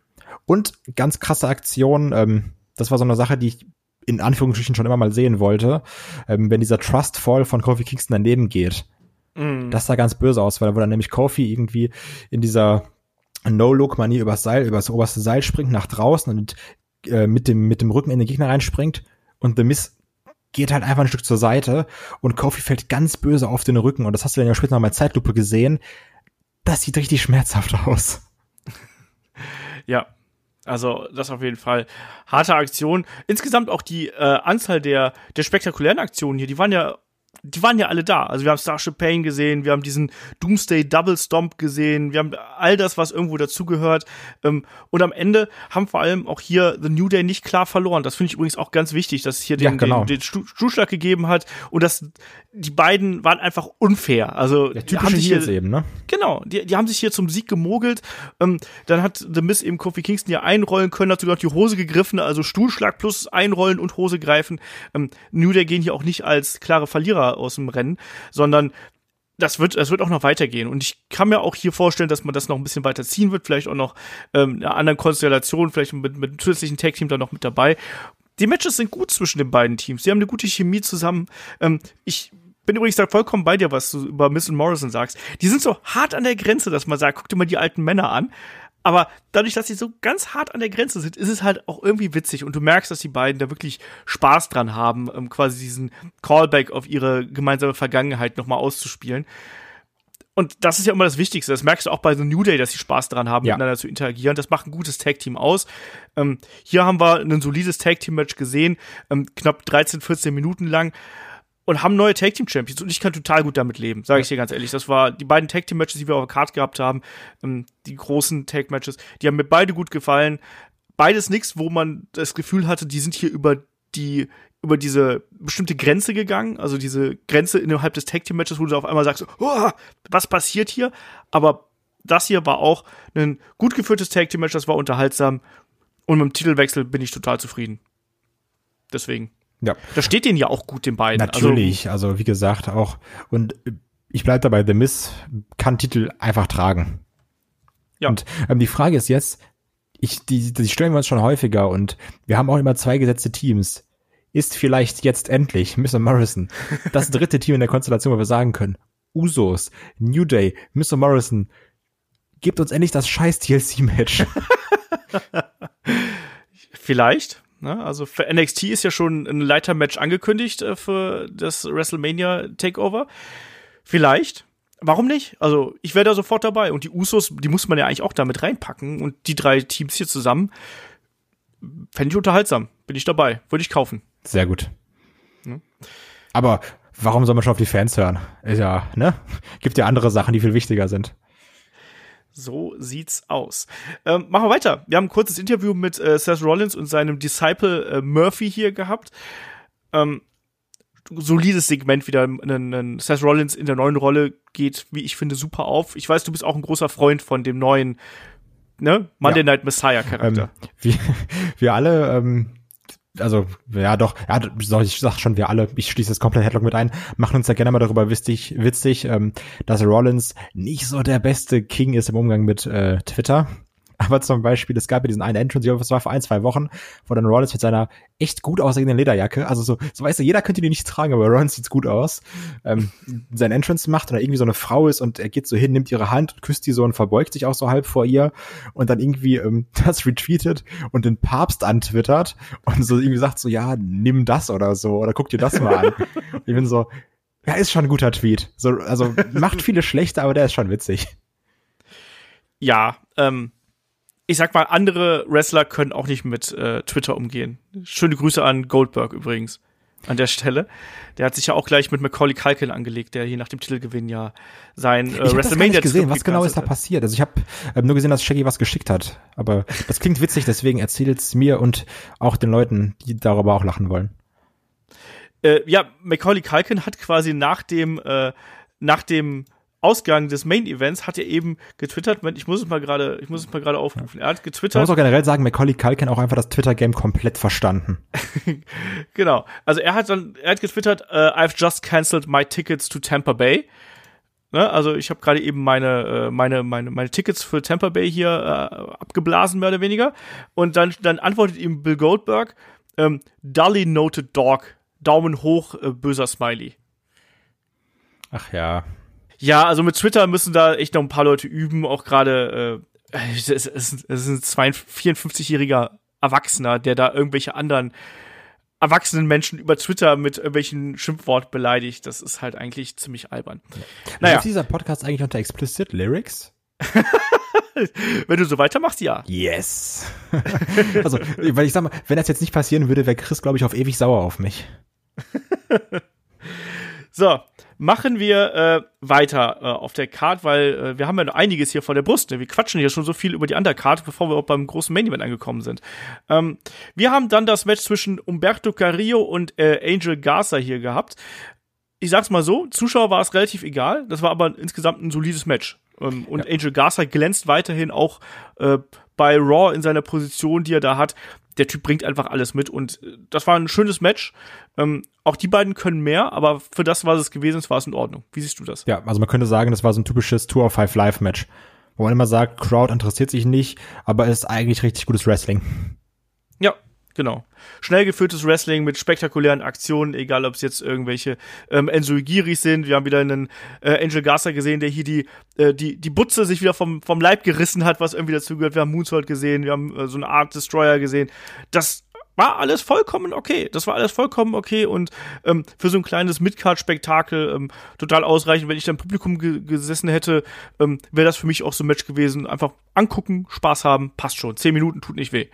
Und ganz krasse Aktion, ähm, das war so eine Sache, die ich in Anführungsstrichen schon immer mal sehen wollte, ähm, wenn dieser Trust Fall von Kofi Kingston daneben geht. Mm. Das sah ganz böse aus, weil wo dann nämlich Kofi irgendwie in dieser No-Look-Manier übers Seil, übers oberste Seil springt nach draußen und äh, mit dem, mit dem Rücken in den Gegner reinspringt und The Miss geht halt einfach ein Stück zur Seite und Kofi fällt ganz böse auf den Rücken und das hast du dann ja später nochmal Zeitlupe gesehen. Das sieht richtig schmerzhaft aus. Ja, also das auf jeden Fall harte Aktion. Insgesamt auch die äh, Anzahl der der spektakulären Aktionen hier, die waren ja die waren ja alle da. Also wir haben Starship Pain gesehen, wir haben diesen Doomsday Double Stomp gesehen, wir haben all das, was irgendwo dazugehört. Ähm, und am Ende haben vor allem auch hier The New Day nicht klar verloren. Das finde ich übrigens auch ganz wichtig, dass es hier den, ja, genau. den, den Stuhlschlag gegeben hat und dass die beiden waren einfach unfair. Also ja, typische haben sich hier, eben, ne? Genau, die, die haben sich hier zum Sieg gemogelt. Ähm, dann hat The Miss eben Kofi Kingston ja einrollen können, hat sogar die Hose gegriffen, also Stuhlschlag plus einrollen und Hose greifen. Ähm, New Day gehen hier auch nicht als klare Verlierer aus dem Rennen, sondern das wird, das wird auch noch weitergehen. Und ich kann mir auch hier vorstellen, dass man das noch ein bisschen weiter ziehen wird, vielleicht auch noch ähm, eine andere Konstellation, vielleicht mit, mit einem zusätzlichen Tag-Team da noch mit dabei. Die Matches sind gut zwischen den beiden Teams. Sie haben eine gute Chemie zusammen. Ähm, ich bin übrigens da vollkommen bei dir, was du über Miss und Morrison sagst. Die sind so hart an der Grenze, dass man sagt, guck dir mal die alten Männer an. Aber dadurch, dass sie so ganz hart an der Grenze sind, ist es halt auch irgendwie witzig. Und du merkst, dass die beiden da wirklich Spaß dran haben, ähm, quasi diesen Callback auf ihre gemeinsame Vergangenheit nochmal auszuspielen. Und das ist ja immer das Wichtigste. Das merkst du auch bei The New Day, dass sie Spaß dran haben, ja. miteinander zu interagieren. Das macht ein gutes Tag-Team aus. Ähm, hier haben wir ein solides Tag-Team-Match gesehen, ähm, knapp 13, 14 Minuten lang und haben neue Tag Team Champions und ich kann total gut damit leben, sage ich dir ganz ehrlich. Das war die beiden Tag Team Matches, die wir auf der Card gehabt haben, ähm, die großen Tag Matches, die haben mir beide gut gefallen. Beides nichts, wo man das Gefühl hatte, die sind hier über die über diese bestimmte Grenze gegangen, also diese Grenze innerhalb des Tag Team Matches, wo du auf einmal sagst, oh, was passiert hier? Aber das hier war auch ein gut geführtes Tag Team Match, das war unterhaltsam und mit dem Titelwechsel bin ich total zufrieden. Deswegen Ja. Das steht denen ja auch gut, den beiden. Natürlich, also, also wie gesagt, auch, und ich bleib dabei, The Miss kann Titel einfach tragen. Ja. Und ähm, die Frage ist jetzt, ich, die, die stellen wir uns schon häufiger und wir haben auch immer zwei gesetzte Teams. Ist vielleicht jetzt endlich Mr. Morrison das dritte Team in der Konstellation, wo wir sagen können, Usos, New Day, Mr. Morrison, gebt uns endlich das scheiß TLC-Match. vielleicht. Ne? Also für NXT ist ja schon ein Leitermatch angekündigt äh, für das WrestleMania Takeover. Vielleicht. Warum nicht? Also, ich wäre da sofort dabei. Und die Usos, die muss man ja eigentlich auch damit reinpacken. Und die drei Teams hier zusammen, fände ich unterhaltsam. Bin ich dabei. Würde ich kaufen. Sehr gut. Hm? Aber warum soll man schon auf die Fans hören? Ist ja, ne? Gibt ja andere Sachen, die viel wichtiger sind. So sieht's aus. Ähm, machen wir weiter. Wir haben ein kurzes Interview mit äh, Seth Rollins und seinem Disciple äh, Murphy hier gehabt. Ähm, solides Segment wieder. Ein, ein Seth Rollins in der neuen Rolle geht, wie ich finde, super auf. Ich weiß, du bist auch ein großer Freund von dem neuen ne? Monday ja. Night Messiah Charakter. Ähm, wir, wir alle ähm, also ja doch, ja, ich sag schon, wir alle, ich schließe das komplett Headlock mit ein, machen uns ja gerne mal darüber witzig, witzig ähm, dass Rollins nicht so der beste King ist im Umgang mit äh, Twitter. Aber zum Beispiel, es gab ja diesen einen Entrance, es war vor ein, zwei Wochen, wo dann Rollins mit seiner echt gut aussehenden Lederjacke, also so, so weißt du, jeder könnte die nicht tragen, aber Rollins sieht's gut aus, ähm, sein Entrance macht und da irgendwie so eine Frau ist und er geht so hin, nimmt ihre Hand und küsst die so und verbeugt sich auch so halb vor ihr und dann irgendwie ähm, das retweetet und den Papst antwittert und so irgendwie sagt so, ja, nimm das oder so oder guck dir das mal an. ich bin so, ja, ist schon ein guter Tweet. So, also macht viele schlechte, aber der ist schon witzig. Ja, ähm, ich sag mal, andere Wrestler können auch nicht mit äh, Twitter umgehen. Schöne Grüße an Goldberg übrigens an der Stelle. Der hat sich ja auch gleich mit Macaulay Culkin angelegt, der hier nach dem Titelgewinn ja sein äh, ich WrestleMania das gesehen. Was genau ist da passiert? Also ich habe ähm, nur gesehen, dass Shaggy was geschickt hat, aber das klingt witzig, deswegen erzählt's mir und auch den Leuten, die darüber auch lachen wollen. Äh, ja, Macaulay Culkin hat quasi nach dem äh, nach dem Ausgang des Main Events hat er eben getwittert, ich muss es mal gerade, ich muss es mal gerade aufrufen. Er hat getwittert. Man muss auch generell sagen, Macaulay Culkin auch einfach das Twitter Game komplett verstanden. genau. Also er hat dann, er hat getwittert, uh, I've just cancelled my tickets to Tampa Bay. Ne? Also ich habe gerade eben meine, äh, meine, meine, meine Tickets für Tampa Bay hier äh, abgeblasen, mehr oder weniger. Und dann, dann antwortet ihm Bill Goldberg, ähm, Dully noted dog, Daumen hoch, äh, böser Smiley. Ach ja, ja, also mit Twitter müssen da echt noch ein paar Leute üben, auch gerade, äh, es, es, es ist ein 54-jähriger Erwachsener, der da irgendwelche anderen erwachsenen Menschen über Twitter mit irgendwelchen Schimpfwort beleidigt. Das ist halt eigentlich ziemlich albern. Ja. Naja. Ist dieser Podcast eigentlich unter Explicit Lyrics? wenn du so weitermachst, ja. Yes. also, weil ich sag mal, wenn das jetzt nicht passieren würde, wäre Chris, glaube ich, auf ewig sauer auf mich. so, machen wir äh, weiter äh, auf der Card, weil äh, wir haben ja noch einiges hier vor der Brust. Ne? Wir quatschen hier schon so viel über die Undercard, bevor wir auch beim großen Main Event angekommen sind. Ähm, wir haben dann das Match zwischen Umberto Carrillo und äh, Angel Garza hier gehabt. Ich sag's mal so, Zuschauer war es relativ egal. Das war aber insgesamt ein solides Match. Ähm, und ja. Angel Garza glänzt weiterhin auch äh, bei Raw in seiner Position, die er da hat der Typ bringt einfach alles mit und äh, das war ein schönes Match. Ähm, auch die beiden können mehr, aber für das, was es gewesen ist, war es in Ordnung. Wie siehst du das? Ja, also man könnte sagen, das war so ein typisches Tour of Five Live Match, wo man immer sagt, Crowd interessiert sich nicht, aber es ist eigentlich richtig gutes Wrestling. Ja, Genau. Schnell geführtes Wrestling mit spektakulären Aktionen, egal ob es jetzt irgendwelche ähm, Enzo Igiris sind. Wir haben wieder einen äh, Angel Garza gesehen, der hier die, äh, die, die Butze sich wieder vom, vom Leib gerissen hat, was irgendwie dazu gehört. Wir haben Moonsault gesehen, wir haben äh, so eine Art Destroyer gesehen. Das war alles vollkommen okay. Das war alles vollkommen okay und ähm, für so ein kleines Midcard-Spektakel ähm, total ausreichend. Wenn ich da im Publikum ge gesessen hätte, ähm, wäre das für mich auch so ein Match gewesen. Einfach angucken, Spaß haben, passt schon. Zehn Minuten tut nicht weh.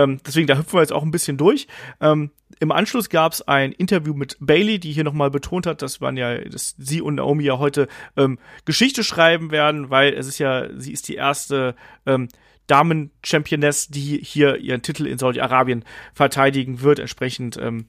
Ähm, deswegen, da hüpfen wir jetzt auch ein bisschen durch. Ähm, Im Anschluss gab es ein Interview mit Bailey, die hier nochmal betont hat, dass man ja, dass sie und Naomi ja heute ähm, Geschichte schreiben werden, weil es ist ja, sie ist die erste ähm, Damen-Championess, die hier ihren Titel in Saudi-Arabien verteidigen wird. Entsprechend ähm,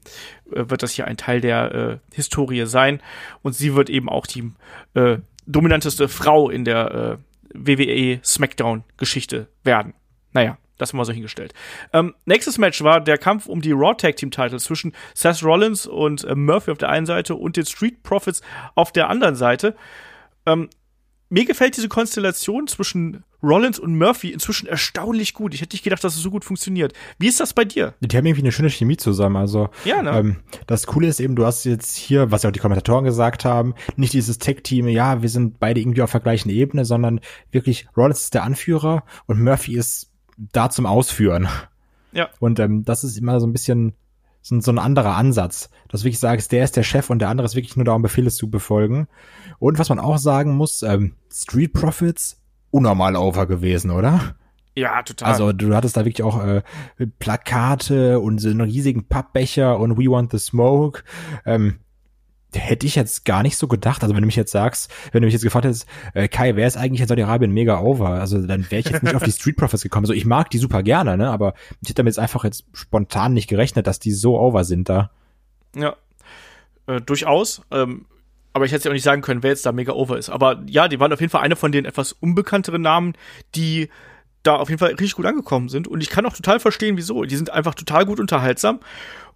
äh, wird das hier ein Teil der äh, Historie sein. Und sie wird eben auch die äh, dominanteste Frau in der äh, WWE SmackDown-Geschichte werden. Naja, das mal so hingestellt. Ähm, nächstes Match war der Kampf um die Raw Tag Team Titles zwischen Seth Rollins und äh, Murphy auf der einen Seite und den Street Profits auf der anderen Seite. Ähm, mir gefällt diese Konstellation zwischen Rollins und Murphy inzwischen erstaunlich gut. Ich hätte nicht gedacht, dass es so gut funktioniert. Wie ist das bei dir? Die haben irgendwie eine schöne Chemie zusammen. Also ja, ne? ähm, das Coole ist eben, du hast jetzt hier, was ja auch die Kommentatoren gesagt haben, nicht dieses Tech-Team, ja, wir sind beide irgendwie auf der gleichen Ebene, sondern wirklich Rollins ist der Anführer und Murphy ist da zum Ausführen. Ja. Und ähm, das ist immer so ein bisschen so, so ein anderer Ansatz. Dass du wirklich sagst, der ist der Chef und der andere ist wirklich nur da, um Befehle zu befolgen. Und was man auch sagen muss, ähm, Street Profits, unnormal over gewesen, oder? Ja, total. Also du hattest da wirklich auch äh, Plakate und so einen riesigen Pappbecher und We Want the Smoke. Ähm, hätte ich jetzt gar nicht so gedacht. Also wenn du mich jetzt sagst, wenn du mich jetzt gefragt hättest, äh, Kai, wer ist eigentlich in Saudi-Arabien mega over? Also dann wäre ich jetzt nicht auf die Street Profits gekommen. So, ich mag die super gerne, ne? Aber ich hätte damit jetzt einfach jetzt spontan nicht gerechnet, dass die so over sind da. Ja, äh, durchaus. Ähm, aber ich hätte ja auch nicht sagen können, wer jetzt da mega over ist. Aber ja, die waren auf jeden Fall eine von den etwas unbekannteren Namen, die da auf jeden Fall richtig gut angekommen sind. Und ich kann auch total verstehen, wieso. Die sind einfach total gut unterhaltsam.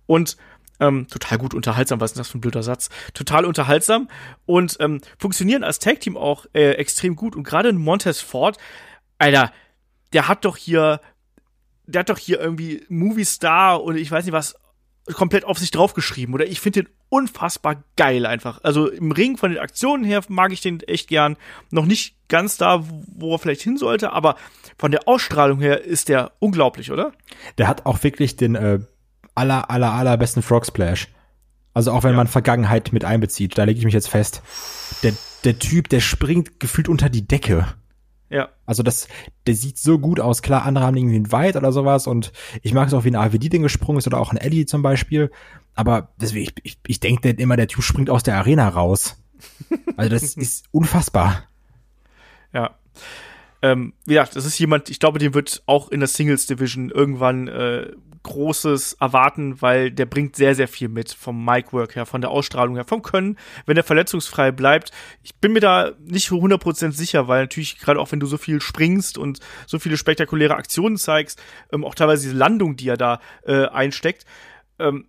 Und ähm, total gut unterhaltsam, was ist das für ein blöder Satz? Total unterhaltsam und ähm, funktionieren als Tag-Team auch äh, extrem gut. Und gerade in Montez Ford, Alter, der hat doch hier, der hat doch hier irgendwie Movie Star und ich weiß nicht was komplett auf sich draufgeschrieben. Oder ich finde den unfassbar geil einfach. Also im Ring von den Aktionen her mag ich den echt gern. Noch nicht ganz da, wo er vielleicht hin sollte, aber von der Ausstrahlung her ist der unglaublich, oder? Der hat auch wirklich den äh, aller, aller, allerbesten Frog Splash. Also auch wenn ja. man Vergangenheit mit einbezieht, da lege ich mich jetzt fest. Der, der Typ, der springt gefühlt unter die Decke. Ja. Also das, der sieht so gut aus. Klar, andere haben irgendwie einen Weit oder sowas und ich mag es auch, wie ein AVD-Ding gesprungen ist oder auch ein Ellie zum Beispiel. Aber deswegen, ich, ich, ich denke immer, der Typ springt aus der Arena raus. Also das ist unfassbar. Ja. Ähm, wie gesagt, das ist jemand, ich glaube, dem wird auch in der Singles Division irgendwann äh, Großes erwarten, weil der bringt sehr, sehr viel mit vom Mic-Work her, von der Ausstrahlung her, vom Können, wenn er verletzungsfrei bleibt. Ich bin mir da nicht 100% sicher, weil natürlich gerade auch wenn du so viel springst und so viele spektakuläre Aktionen zeigst, ähm, auch teilweise diese Landung, die er da äh, einsteckt, ähm,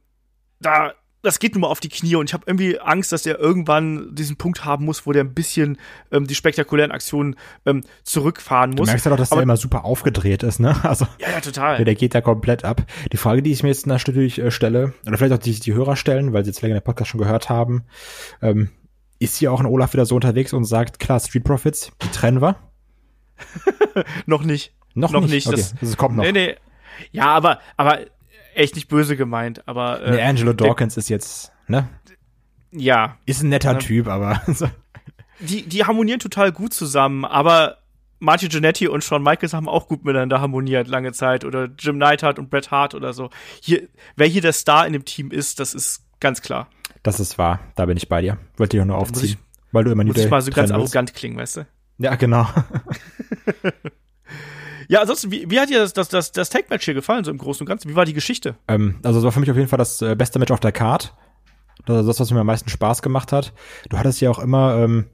da das geht nun mal auf die Knie und ich habe irgendwie Angst, dass er irgendwann diesen Punkt haben muss, wo der ein bisschen ähm, die spektakulären Aktionen ähm, zurückfahren muss. Du merkst ja doch, dass Aber, der immer super aufgedreht ist, ne? Also ja, ja, total. Der geht da komplett ab. Die Frage, die ich mir jetzt natürlich äh, stelle, oder vielleicht auch die, die Hörer stellen, weil sie jetzt länger den Podcast schon gehört haben, ähm, ist hier auch ein Olaf wieder so unterwegs und sagt, klar, Street Profits, die trennen wir? noch nicht. Noch, noch nicht. nicht. Okay, das, das kommt noch. Nee, nee. Ja, aber, aber echt nicht böse gemeint, aber. Äh, nee, Angelo Dawkins der, ist jetzt, ne? Ja. Ist ein netter ne? Typ, aber. die, die harmonieren total gut zusammen, aber Martin Jannetty und Shawn Michaels haben auch gut miteinander harmoniert lange Zeit oder Jim Neidhart und Bret Hart oder so. Hier, wer hier der Star in dem Team ist, das ist ganz klar. Das ist wahr, da bin ich bei dir. Wollte ich auch nur aufziehen, ich, weil du immer nie Muss ich mal so ganz arrogant klingen, weißt du? Ja, genau. Ja, ansonsten, wie, wie hat dir das, das, das, das Tag-Match hier gefallen, so im Großen und Ganzen? Wie war die Geschichte? Ähm, also, es war für mich auf jeden Fall das äh, beste Match auf der Card. Das ist das, was mir am meisten Spaß gemacht hat. Du hattest ja auch immer ähm,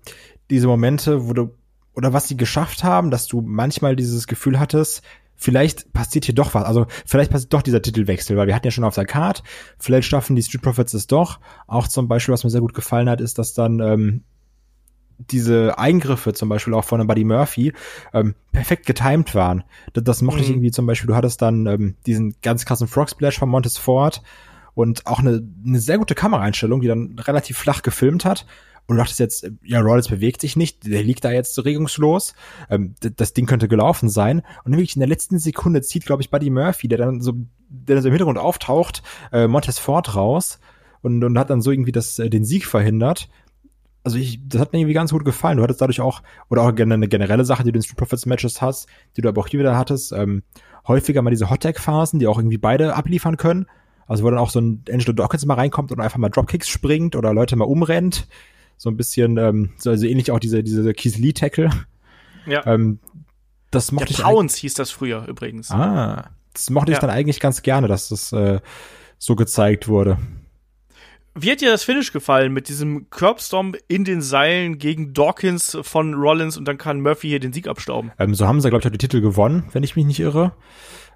diese Momente, wo du, oder was sie geschafft haben, dass du manchmal dieses Gefühl hattest, vielleicht passiert hier doch was. Also vielleicht passiert doch dieser Titelwechsel, weil wir hatten ja schon auf der Card, vielleicht schaffen die Street Profits es doch. Auch zum Beispiel, was mir sehr gut gefallen hat, ist, dass dann ähm, diese Eingriffe zum Beispiel auch von Buddy Murphy ähm, perfekt getimed waren. Das, das mochte mhm. ich irgendwie zum Beispiel. Du hattest dann ähm, diesen ganz krassen Frog Splash von Montes Ford und auch eine, eine sehr gute Kameraeinstellung, die dann relativ flach gefilmt hat. Und du dachtest jetzt, ja, Rollins bewegt sich nicht, der liegt da jetzt regungslos. Ähm, das Ding könnte gelaufen sein. Und dann wirklich in der letzten Sekunde zieht, glaube ich, Buddy Murphy, der dann so, der dann so im Hintergrund auftaucht, äh, Montes Ford raus und, und hat dann so irgendwie das, äh, den Sieg verhindert also ich, das hat mir irgendwie ganz gut gefallen. Du hattest dadurch auch, oder auch eine generelle Sache, die du in Street Profits Matches hast, die du aber auch hier wieder hattest, ähm, häufiger mal diese Hot Tag Phasen, die auch irgendwie beide abliefern können. Also wo dann auch so ein Angelo Dawkins mal reinkommt und einfach mal Dropkicks springt oder Leute mal umrennt. So ein bisschen, ähm, so also ähnlich auch diese, diese Keith Lee Tackle. Ja. Ähm, das mochte Der ich. Pounce hieß das früher übrigens. Ah. Das mochte ja. ich dann eigentlich ganz gerne, dass das äh, so gezeigt wurde. Wie hat dir das Finish gefallen mit diesem Curbstomp in den Seilen gegen Dawkins von Rollins und dann kann Murphy hier den Sieg abstauben? Ähm, so haben sie, glaube ich, auch die Titel gewonnen, wenn ich mich nicht irre.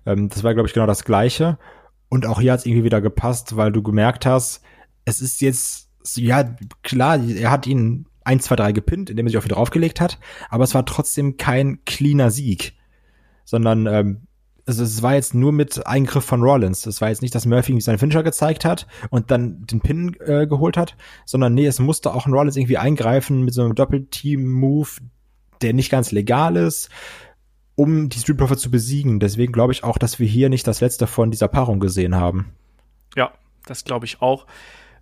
Ähm, das war, glaube ich, genau das Gleiche. Und auch hier hat es irgendwie wieder gepasst, weil du gemerkt hast, es ist jetzt, ja, klar, er hat ihn 1, 2, 3 gepinnt, indem er sich auch wieder aufgelegt hat, aber es war trotzdem kein cleaner Sieg, sondern ähm, also es war jetzt nur mit Eingriff von Rollins. Es war jetzt nicht, dass Murphy seinen Finisher gezeigt hat und dann den Pin äh, geholt hat, sondern nee, es musste auch ein Rollins irgendwie eingreifen mit so einem Doppelteam-Move, der nicht ganz legal ist, um die Street Profits zu besiegen. Deswegen glaube ich auch, dass wir hier nicht das letzte von dieser Paarung gesehen haben. Ja, das glaube ich auch.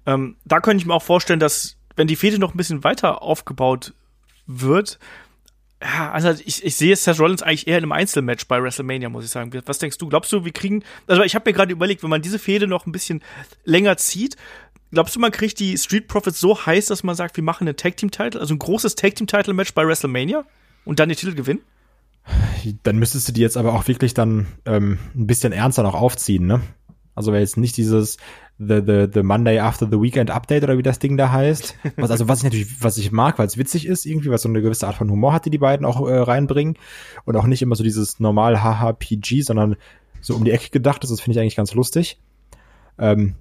Ähm, da könnte ich mir auch vorstellen, dass wenn die Fehde noch ein bisschen weiter aufgebaut wird, ja, also ich, ich sehe Seth Rollins eigentlich eher in einem Einzelmatch bei WrestleMania, muss ich sagen. Was denkst du? Glaubst du, wir kriegen, also ich habe mir gerade überlegt, wenn man diese Fehde noch ein bisschen länger zieht, glaubst du, man kriegt die Street Profits so heiß, dass man sagt, wir machen einen Tag Team Title, also ein großes Tag Team Title Match bei WrestleMania und dann den Titel gewinnen? Dann müsstest du die jetzt aber auch wirklich dann ähm, ein bisschen ernster noch aufziehen, ne? Also wäre jetzt nicht dieses, the, the, the Monday after the Weekend Update oder wie das Ding da heißt. Was, also was ich natürlich, was ich mag, weil es witzig ist irgendwie, was so eine gewisse Art von Humor hat, die die beiden auch äh, reinbringen. Und auch nicht immer so dieses normal HHPG, sondern so um die Ecke gedacht ist. Das finde ich eigentlich ganz lustig. Ähm,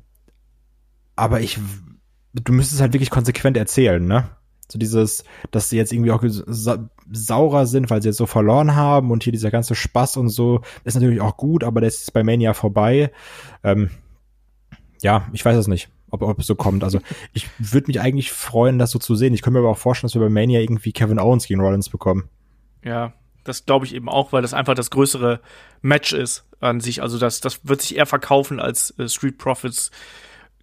aber ich, du müsstest halt wirklich konsequent erzählen, ne? So dieses, dass sie jetzt irgendwie auch sa saurer sind, weil sie jetzt so verloren haben und hier dieser ganze Spaß und so, ist natürlich auch gut, aber das ist bei Mania vorbei. Ähm, ja, ich weiß es nicht, ob, ob es so kommt. Also ich würde mich eigentlich freuen, das so zu sehen. Ich könnte mir aber auch vorstellen, dass wir bei Mania irgendwie Kevin Owens gegen Rollins bekommen. Ja, das glaube ich eben auch, weil das einfach das größere Match ist an sich. Also das, das wird sich eher verkaufen als äh, Street Profits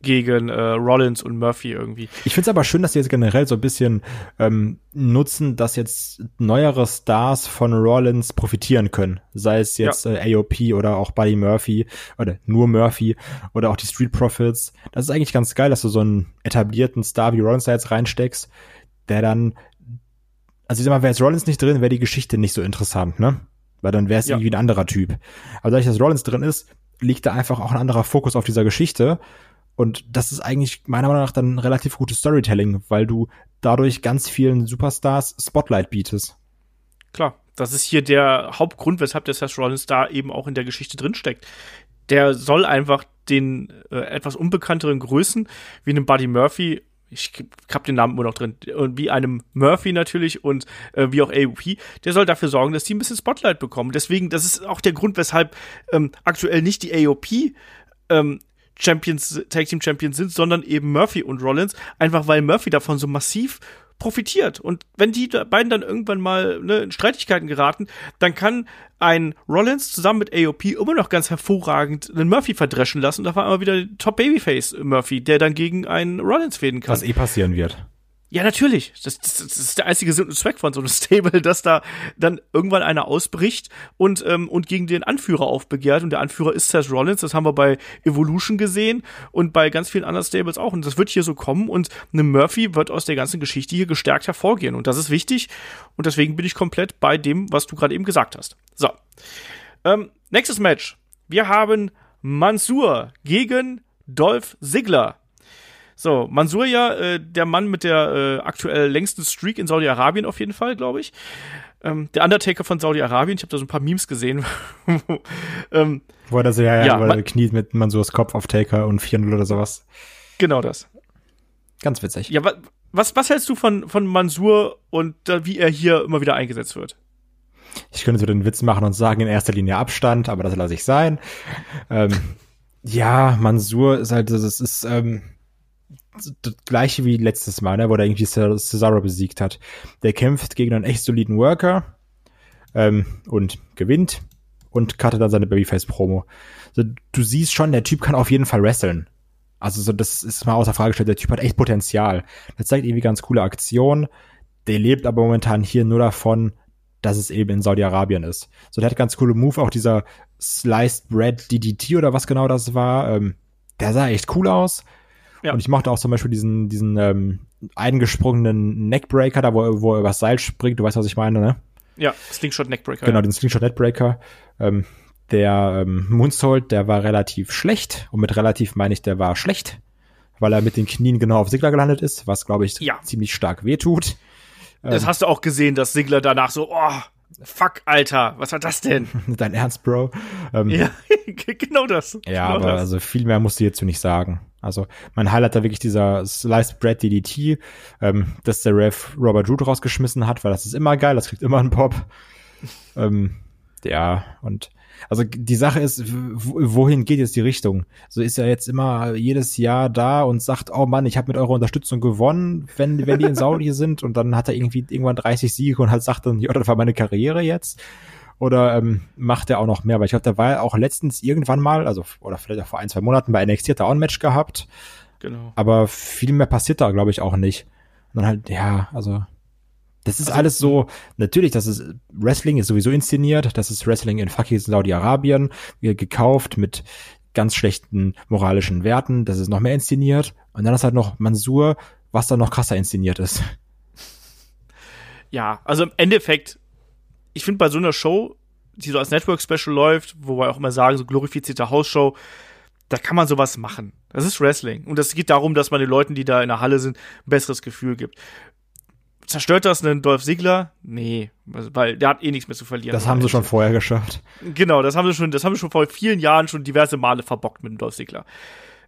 gegen äh, Rollins und Murphy irgendwie. Ich finde es aber schön, dass die jetzt generell so ein bisschen ähm, nutzen, dass jetzt neuere Stars von Rollins profitieren können. Sei es jetzt ja. äh, AOP oder auch Buddy Murphy oder nur Murphy oder auch die Street Profits. Das ist eigentlich ganz geil, dass du so einen etablierten Star wie Rollins da jetzt reinsteckst, der dann also ich sag mal, wäre jetzt Rollins nicht drin, wäre die Geschichte nicht so interessant, ne? Weil dann wäre es ja. irgendwie ein anderer Typ. Aber dadurch, dass Rollins drin ist, liegt da einfach auch ein anderer Fokus auf dieser Geschichte und das ist eigentlich meiner Meinung nach dann relativ gutes Storytelling, weil du dadurch ganz vielen Superstars Spotlight bietest. Klar, das ist hier der Hauptgrund, weshalb der Seth Rollins da eben auch in der Geschichte drinsteckt. Der soll einfach den äh, etwas unbekannteren Größen wie einem Buddy Murphy ich hab den Namen immer noch drin, und wie einem Murphy natürlich und äh, wie auch AOP, der soll dafür sorgen, dass die ein bisschen Spotlight bekommen. Deswegen, das ist auch der Grund, weshalb ähm, aktuell nicht die AOP ähm, Champions, Tag Team Champions sind, sondern eben Murphy und Rollins, einfach weil Murphy davon so massiv profitiert. Und wenn die beiden dann irgendwann mal ne, in Streitigkeiten geraten, dann kann ein Rollins zusammen mit AOP immer noch ganz hervorragend einen Murphy verdreschen lassen. Und da war immer wieder Top Babyface Murphy, der dann gegen einen Rollins fäden kann. Was eh passieren wird. Ja, natürlich. Das, das, das ist der einzige Sinn und Zweck von so einem Stable, dass da dann irgendwann einer ausbricht und, ähm, und gegen den Anführer aufbegehrt. Und der Anführer ist Seth Rollins. Das haben wir bei Evolution gesehen und bei ganz vielen anderen Stables auch. Und das wird hier so kommen. Und eine Murphy wird aus der ganzen Geschichte hier gestärkt hervorgehen. Und das ist wichtig. Und deswegen bin ich komplett bei dem, was du gerade eben gesagt hast. So. Ähm, nächstes Match. Wir haben Mansur gegen Dolph Ziggler. So, Mansur ja, äh, der Mann mit der äh, aktuell längsten Streak in Saudi-Arabien auf jeden Fall, glaube ich. Ähm, der Undertaker von Saudi-Arabien, ich habe da so ein paar Memes gesehen. ähm, wo er das ja, ja, ja wo er kniet mit Mansurs Kopf auf Taker und 4-0 oder sowas. Genau das. Ganz witzig. Ja, wa was, was hältst du von, von Mansur und äh, wie er hier immer wieder eingesetzt wird? Ich könnte so den Witz machen und sagen, in erster Linie Abstand, aber das lasse ich sein. ähm, ja, Mansur ist halt, das ist, ähm, das gleiche wie letztes Mal, ne, wo er irgendwie Cesaro besiegt hat. Der kämpft gegen einen echt soliden Worker ähm, und gewinnt und cuttet dann seine Babyface-Promo. So, du siehst schon, der Typ kann auf jeden Fall wresteln. Also so, das ist mal außer Frage gestellt. Der Typ hat echt Potenzial. Der zeigt irgendwie ganz coole Aktionen. Der lebt aber momentan hier nur davon, dass es eben in Saudi-Arabien ist. So, der hat ganz coole Move, auch dieser Sliced Bread DDT oder was genau das war. Ähm, der sah echt cool aus. Ja. Und ich mochte auch zum Beispiel diesen, diesen ähm, eingesprungenen Neckbreaker, da wo, wo er übers Seil springt, du weißt, was ich meine, ne? Ja, Slingshot Neckbreaker. Genau, ja. den Slingshot Neckbreaker. Ähm, der ähm, Moonsault, der war relativ schlecht. Und mit relativ meine ich, der war schlecht, weil er mit den Knien genau auf Sigler gelandet ist, was, glaube ich, ja. ziemlich stark wehtut. Ähm, das hast du auch gesehen, dass Sigler danach so, oh, Fuck, Alter, was war das denn? Dein Ernst, Bro? Ähm, ja, genau das. Ja, genau aber das. also viel mehr musst du hierzu nicht sagen. Also mein Highlight da wirklich dieser Sliced Bread DDT, ähm, dass der Ref Robert Root rausgeschmissen hat, weil das ist immer geil, das kriegt immer einen Pop. ähm, ja, und also die Sache ist, wohin geht jetzt die Richtung? So ist er jetzt immer jedes Jahr da und sagt, oh Mann, ich habe mit eurer Unterstützung gewonnen, wenn, wenn die in Saudi sind und dann hat er irgendwie irgendwann 30 Siege und halt sagt dann, ja, das war meine Karriere jetzt. Oder ähm, macht er auch noch mehr? Weil ich glaube, der war ja auch letztens irgendwann mal, also oder vielleicht auch vor ein, zwei Monaten bei NXT hat er auch ein Match gehabt. Genau. Aber viel mehr passiert da, glaube ich, auch nicht. Und dann halt, ja, also das ist Also, alles so, natürlich, das ist, Wrestling ist sowieso inszeniert, das ist Wrestling in fucking Saudi-Arabien, gekauft mit ganz schlechten moralischen Werten, das ist noch mehr inszeniert. Und dann ist halt noch Mansur, was dann noch krasser inszeniert ist. Ja, also im Endeffekt, ich finde bei so einer Show, die so als Network-Special läuft, wo wir auch immer sagen, so glorifizierte Hausshow, da kann man sowas machen. Das ist Wrestling. Und es geht darum, dass man den Leuten, die da in der Halle sind, ein besseres Gefühl gibt. Zerstört das einen Dolph Ziggler? Nee, weil der hat eh nichts mehr zu verlieren. Das haben sie schon vorher geschafft. Genau, das haben sie schon, das haben sie schon vor vielen Jahren schon diverse Male verbockt mit dem Dolph Ziggler.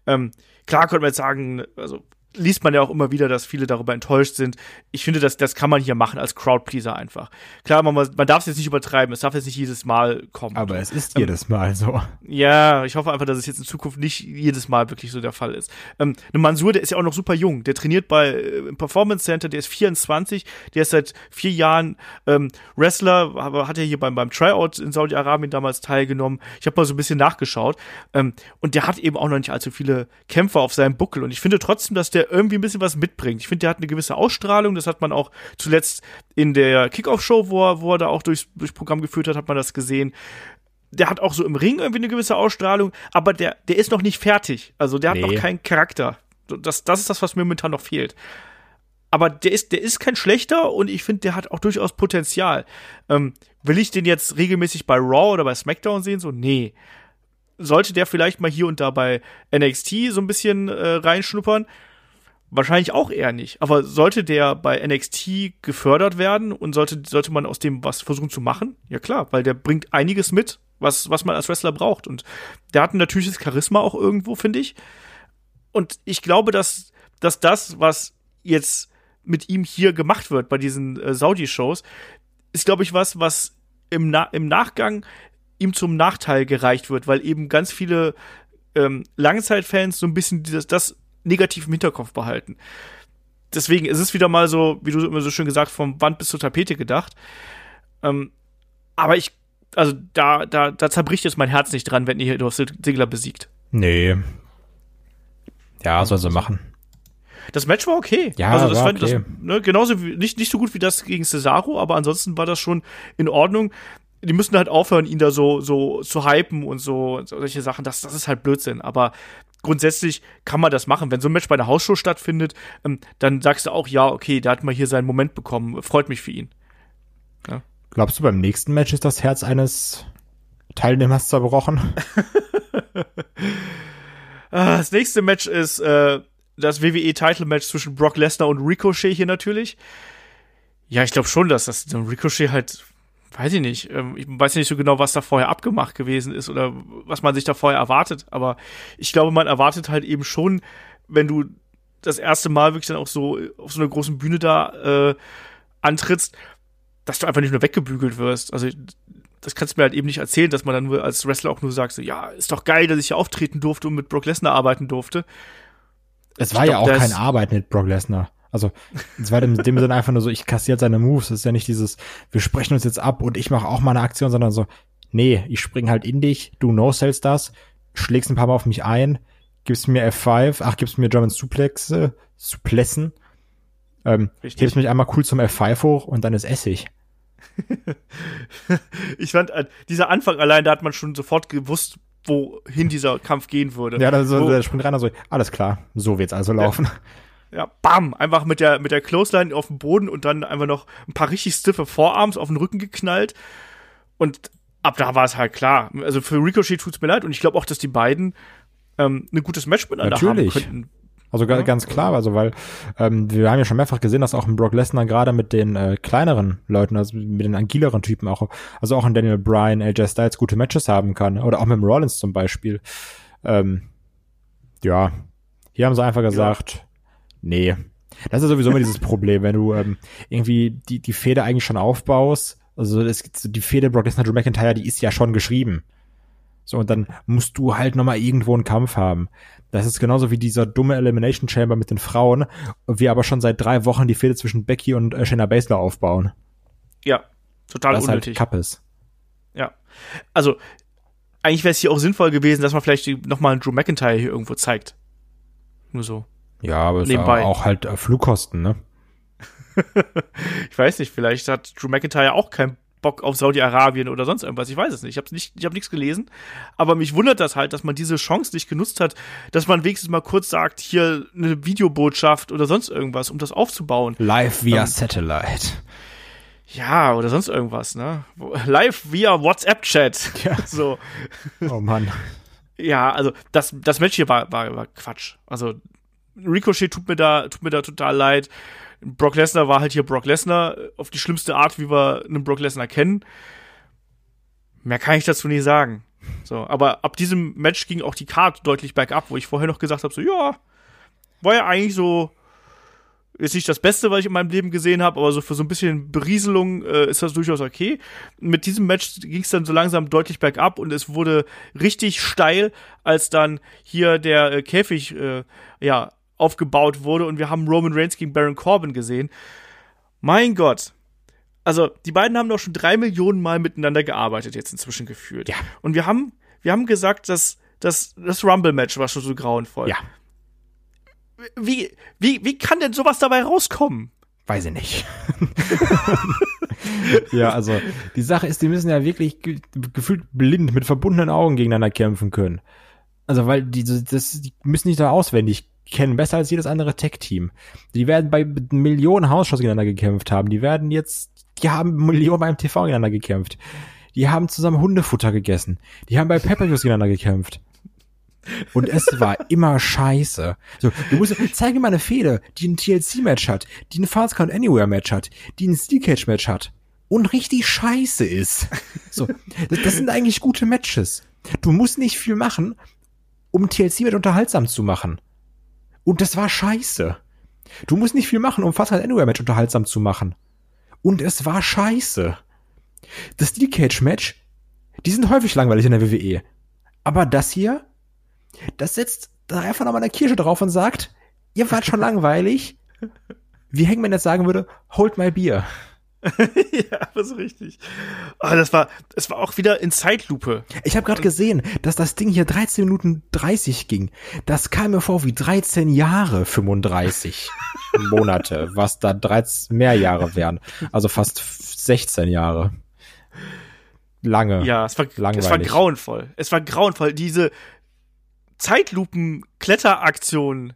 Ähm, klar könnte man jetzt sagen, also liest man ja auch immer wieder, dass viele darüber enttäuscht sind. Ich finde, das, das kann man hier machen als Crowdpleaser einfach. Klar, man, man darf es jetzt nicht übertreiben, es darf jetzt nicht jedes Mal kommen. Aber es ist jedes Mal so. Ja, ich hoffe einfach, dass es jetzt in Zukunft nicht jedes Mal wirklich so der Fall ist. Ähm, ne Mansur, der ist ja auch noch super jung. Der trainiert bei äh, im Performance Center, der ist 24, der ist seit vier Jahren ähm, Wrestler, aber hat ja hier beim, beim Tryout in Saudi-Arabien damals teilgenommen. Ich habe mal so ein bisschen nachgeschaut. Ähm, und der hat eben auch noch nicht allzu viele Kämpfer auf seinem Buckel. Und ich finde trotzdem, dass der irgendwie ein bisschen was mitbringt. Ich finde, der hat eine gewisse Ausstrahlung. Das hat man auch zuletzt in der Kickoff-Show, wo er, wo er da auch durchs, durchs Programm geführt hat, hat man das gesehen der hat auch so im Ring irgendwie eine gewisse Ausstrahlung, aber der, der ist noch nicht fertig. Also der hat Nee. noch keinen Charakter. Das, das ist das, was mir momentan noch fehlt. Aber der ist, der ist kein schlechter und ich finde, der hat auch durchaus Potenzial. Ähm, will ich den jetzt regelmäßig bei Raw oder bei SmackDown sehen? So, nee. Sollte der vielleicht mal hier und da bei NXT so ein bisschen äh, reinschnuppern? Wahrscheinlich auch eher nicht. Aber sollte der bei NXT gefördert werden und sollte, sollte man aus dem was versuchen zu machen? Ja klar, weil der bringt einiges mit, was, was man als Wrestler braucht. Und der hat ein natürliches Charisma auch irgendwo, finde ich. Und ich glaube, dass, dass das, was jetzt mit ihm hier gemacht wird bei diesen äh, Saudi-Shows, ist, glaube ich, was, was im, Na im Nachgang ihm zum Nachteil gereicht wird, weil eben ganz viele ähm, Langzeitfans so ein bisschen dieses, das negativ im Hinterkopf behalten. Deswegen ist es wieder mal so, wie du immer so schön gesagt, vom Wand bis zur Tapete gedacht. Ähm, aber ich, also da, da, da zerbricht jetzt mein Herz nicht dran, wenn ihr Dolph Ziggler besiegt. Nee. Ja, soll sie machen. Das Match war okay. Ja, also das war fand okay. das, ne, genauso wie, nicht, nicht so gut wie das gegen Cesaro, aber ansonsten war das schon in Ordnung. Die müssen halt aufhören, ihn da so, so zu hypen und so, solche Sachen. Das, das ist halt Blödsinn. Aber grundsätzlich kann man das machen. Wenn so ein Match bei einer Hausshow stattfindet, ähm, dann sagst du auch, ja, okay, der hat mal hier seinen Moment bekommen. Freut mich für ihn. Glaubst du, beim nächsten Match ist das Herz eines Teilnehmers zerbrochen? Ah, Das nächste Match ist äh, das WWE-Title-Match zwischen Brock Lesnar und Ricochet hier natürlich. Ja, ich glaube schon, dass das Ricochet halt, weiß ich nicht, ähm, ich weiß nicht so genau, was da vorher abgemacht gewesen ist oder was man sich da vorher erwartet, aber ich glaube, man erwartet halt eben schon, wenn du das erste Mal wirklich dann auch so auf so einer großen Bühne da äh, antrittst, dass du einfach nicht nur weggebügelt wirst. Also das kannst du mir halt eben nicht erzählen, dass man dann nur als Wrestler auch nur sagt, so, ja, ist doch geil, dass ich hier auftreten durfte und mit Brock Lesnar arbeiten durfte. Es war Ich ja glaub, auch keine Arbeit mit Brock Lesnar. Also, es war in dem Sinne einfach nur so, ich kassiere seine Moves. Es ist ja nicht dieses, wir sprechen uns jetzt ab und ich mache auch mal eine Aktion, sondern so, nee, ich spring halt in dich, du no-sellst das, schlägst ein paar Mal auf mich ein, gibst mir F5, ach, gibst mir German Suplexe, Suplessen, ähm, Richtig. hebst mich einmal cool zum F5 hoch und dann ist Essig. Ich fand, äh, dieser Anfang allein, da hat man schon sofort gewusst, wohin dieser Kampf gehen würde. Ja, dann so, Wo- der springt rein und so, alles klar, so wird's also laufen. Ja, bam, einfach mit der, mit der Clothesline auf dem Boden und dann einfach noch ein paar richtig stiffe Vorarms auf den Rücken geknallt. Und ab da war es halt klar. Also für Ricochet tut's mir leid und ich glaube auch, dass die beiden ähm, ein gutes Match miteinander Natürlich. haben könnten. Also Ja. ganz klar, also weil ähm, wir haben ja schon mehrfach gesehen, dass auch ein Brock Lesnar gerade mit den äh, kleineren Leuten, also mit den agileren Typen auch, also auch ein Daniel Bryan, AJ Styles gute Matches haben kann. Oder auch mit dem Rollins zum Beispiel. Ähm, ja, hier haben sie einfach gesagt, nee. Das ist sowieso immer dieses Problem, wenn du ähm, irgendwie die, die Fehde eigentlich schon aufbaust. Also es, die Fehde Brock Lesnar, Drew McIntyre, die ist ja schon geschrieben. So, und dann musst du halt nochmal irgendwo einen Kampf haben. Das ist genauso wie dieser dumme Elimination Chamber mit den Frauen, wir aber schon seit drei Wochen die Fehde zwischen Becky und äh, Shayna Baszler aufbauen. Ja, total das unnötig. halt Kappes. Ja. Also, eigentlich wäre es hier auch sinnvoll gewesen, dass man vielleicht nochmal einen Drew McIntyre hier irgendwo zeigt. Nur so. Ja, aber Nebenbei. auch halt äh, Flugkosten, ne? Ich weiß nicht, vielleicht hat Drew McIntyre auch keinen Bock auf Saudi-Arabien oder sonst irgendwas. Ich weiß es nicht. Ich habe nicht, ich habe nichts gelesen. Aber mich wundert das halt, dass man diese Chance nicht genutzt hat, dass man wenigstens mal kurz sagt, hier eine Videobotschaft oder sonst irgendwas, um das aufzubauen. Live via Ähm, Satellite. Ja, oder sonst irgendwas, ne? Live via WhatsApp-Chat. Ja. So. Oh Mann. Ja, also das, das Match hier war, war, war Quatsch. Also Ricochet tut mir da, tut mir da total leid. Brock Lesnar war halt hier Brock Lesnar äh, auf die schlimmste Art, wie wir einen Brock Lesnar kennen. Mehr kann ich dazu nicht sagen. So, aber ab diesem Match ging auch die Card deutlich bergab, wo ich vorher noch gesagt habe, so ja, war ja eigentlich so ist nicht das Beste, was ich in meinem Leben gesehen habe, aber so für so ein bisschen Berieselung äh, ist das durchaus okay. Mit diesem Match ging es dann so langsam deutlich bergab und es wurde richtig steil, als dann hier der äh, Käfig äh, ja aufgebaut wurde und wir haben Roman Reigns gegen Baron Corbin gesehen. Mein Gott. Also, die beiden haben doch schon drei Millionen Mal miteinander gearbeitet, jetzt inzwischen gefühlt. Ja. Und wir haben, wir haben gesagt, dass, dass das Rumble-Match war schon so grauenvoll. Ja, Wie, wie, wie kann denn sowas dabei rauskommen? weiß ich nicht. ja, also die Sache ist, die müssen ja wirklich ge gefühlt blind mit verbundenen Augen gegeneinander kämpfen können. Also weil die, das, die müssen nicht da auswendig kennen, besser als jedes andere Tech-Team. Die werden bei Millionen Hausshows gegeneinander gekämpft haben. Die werden jetzt, die haben Millionen beim TV gegeneinander gekämpft. Die haben zusammen Hundefutter gegessen. Die haben bei Pepperviews gegeneinander gekämpft. Und es war immer scheiße. So, du musst, zeig mir mal eine Fehde, die ein TLC-Match hat, die ein Fast Count Anywhere-Match hat, die ein Steel Cage-Match hat und richtig scheiße ist. So, das, das sind eigentlich gute Matches. Du musst nicht viel machen, um TLC-Match unterhaltsam zu machen. Und das war scheiße. Du musst nicht viel machen, um Fast Count Anywhere-Match unterhaltsam zu machen. Und es war scheiße. Das Steel Cage-Match, die sind häufig langweilig in der WWE. Aber das hier, das setzt da einfach nochmal eine Kirsche drauf und sagt, ihr wart schon langweilig. Wie Hangman jetzt sagen würde, hold my beer. ja, aber so richtig. Oh, das war, das war auch wieder in Zeitlupe. Ich habe gerade gesehen, dass das Ding hier 13 Minuten 30 ging. Das kam mir vor wie 13 Jahre 35 Monate, was da 13 mehr Jahre wären. Also fast 16 Jahre. Lange. Ja, es war, es war grauenvoll. Es war grauenvoll. Diese Zeitlupen-Kletteraktionen,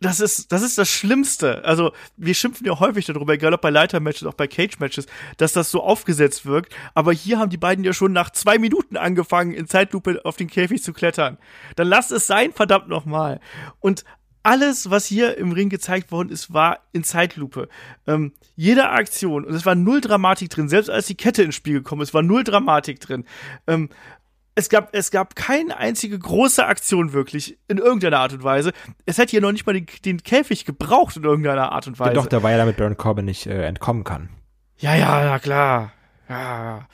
das ist, das ist das Schlimmste. Also, wir schimpfen ja häufig darüber, egal ob bei Leiter-Matches, auch bei Cage-Matches, dass das so aufgesetzt wirkt. Aber hier haben die beiden ja schon nach zwei Minuten angefangen, in Zeitlupe auf den Käfig zu klettern. Dann lasst es sein, verdammt nochmal. Und alles, was hier im Ring gezeigt worden ist, war in Zeitlupe. Ähm, jede Aktion, und es war null Dramatik drin, selbst als die Kette ins Spiel gekommen ist, war null Dramatik drin. Ähm, es gab, es gab keine einzige große Aktion wirklich, in irgendeiner Art und Weise. Es hätte hier noch nicht mal den, den Käfig gebraucht in irgendeiner Art und Weise. doch, der war ja damit Baron Corbin nicht äh, entkommen kann. Ja, ja, ja, klar. Ja, ja.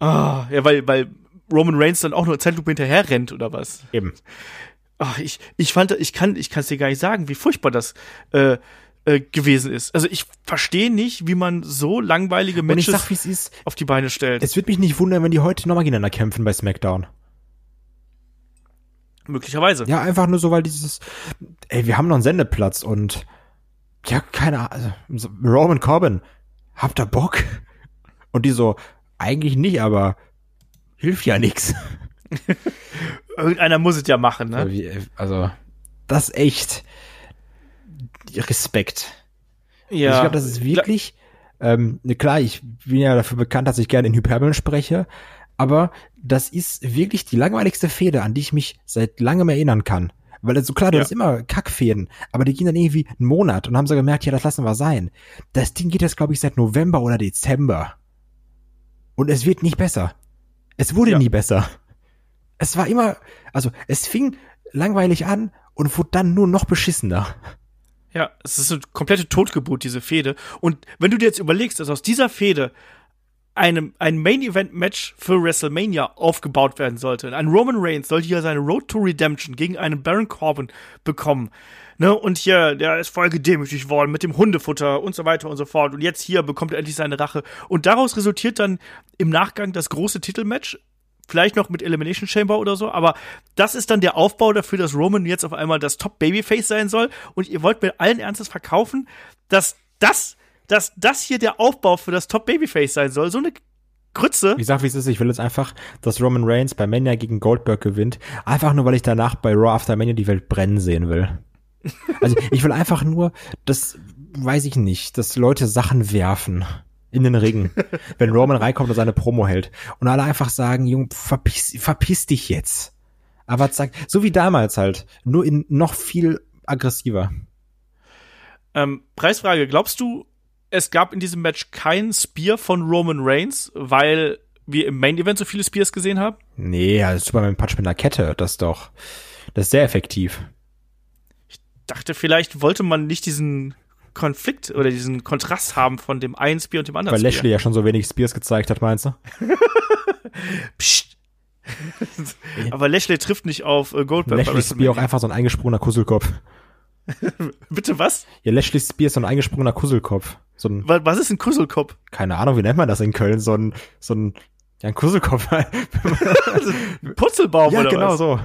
Ah, ja, weil, weil Roman Reigns dann auch nur Zeitlupe hinterher rennt oder was? Eben. Ach, ich, ich fand, ich kann, ich kann es dir gar nicht sagen, wie furchtbar das äh, äh, gewesen ist. Also ich verstehe nicht, wie man so langweilige Matches sag, ist. auf die Beine stellt. Es wird mich nicht wundern, wenn die heute nochmal gegeneinander kämpfen bei SmackDown. Möglicherweise. Ja, einfach nur so, weil dieses, ey, wir haben noch einen Sendeplatz und ja, keine Ahnung, also, Roman Corbin, habt ihr Bock? Und die so, eigentlich nicht, aber hilft ja nix. Irgendeiner muss es ja machen, ne? Also, das echt Respekt. Ja. Ich glaube, das ist wirklich, ähm, ne, klar, ich bin ja dafür bekannt, dass ich gerne in Hyperbeln spreche, aber das ist wirklich die langweiligste Fehde, an die ich mich seit langem erinnern kann. Weil so klar, du Ja. hast immer Kackfäden, aber die gehen dann irgendwie einen Monat und haben so gemerkt, ja, das lassen wir sein. Das Ding geht jetzt, glaube ich, seit November oder Dezember. Und es wird nicht besser. Es wurde Ja. nie besser. Es war immer, also es fing langweilig an und wurde dann nur noch beschissener. Ja, es ist eine komplette Totgeburt, diese Fehde. Und wenn du dir jetzt überlegst, dass aus dieser Fehde einem, ein Main-Event-Match für WrestleMania aufgebaut werden sollte. Ein Roman Reigns sollte hier seine Road to Redemption gegen einen Baron Corbin bekommen. Ne, und hier, der ist voll gedemütigt worden mit dem Hundefutter und so weiter und so fort. Und jetzt hier bekommt er endlich seine Rache. Und daraus resultiert dann im Nachgang das große Titelmatch. Vielleicht noch mit Elimination Chamber oder so, aber das ist dann der Aufbau dafür, dass Roman jetzt auf einmal das Top Babyface sein soll. Und ihr wollt mir allen Ernstes verkaufen, dass das, dass das hier der Aufbau für das Top Babyface sein soll. So eine Grütze. Ich sag, wie es ist, ich will jetzt einfach, dass Roman Reigns bei Mania gegen Goldberg gewinnt. Einfach nur, weil ich danach bei Raw After Mania die Welt brennen sehen will. Also ich will einfach nur, das weiß ich nicht, dass Leute Sachen werfen in den Ring, wenn Roman reinkommt und seine Promo hält. Und alle einfach sagen, Junge, verpiss, verpiss dich jetzt. Aber zack, so wie damals halt, nur in noch viel aggressiver. Ähm, Preisfrage, glaubst du, es gab in diesem Match kein Spear von Roman Reigns, weil wir im Main Event so viele Spears gesehen haben? Nee, ja, Superman Punch mit einer Kette, das ist doch, das ist sehr effektiv. Dachte, vielleicht wollte man nicht diesen Konflikt oder diesen Kontrast haben von dem einen Spear und dem anderen Weil Spear. Lashley ja schon so wenig Spears gezeigt hat, meinst du? Psst. Aber Lashley trifft nicht auf äh, Goldberg. Lashley Spear auch einfach so ein eingesprungener Kusselkopf. Bitte was? Ja, Lashley Spear ist so ein eingesprungener Kusselkopf. So ein, Wa- Was ist ein Kusselkopf? keine Ahnung, wie nennt man das in Köln? So ein, so ein, ja, ein Kusselkopf. Ein Purzelbaum ja, oder genau was? so.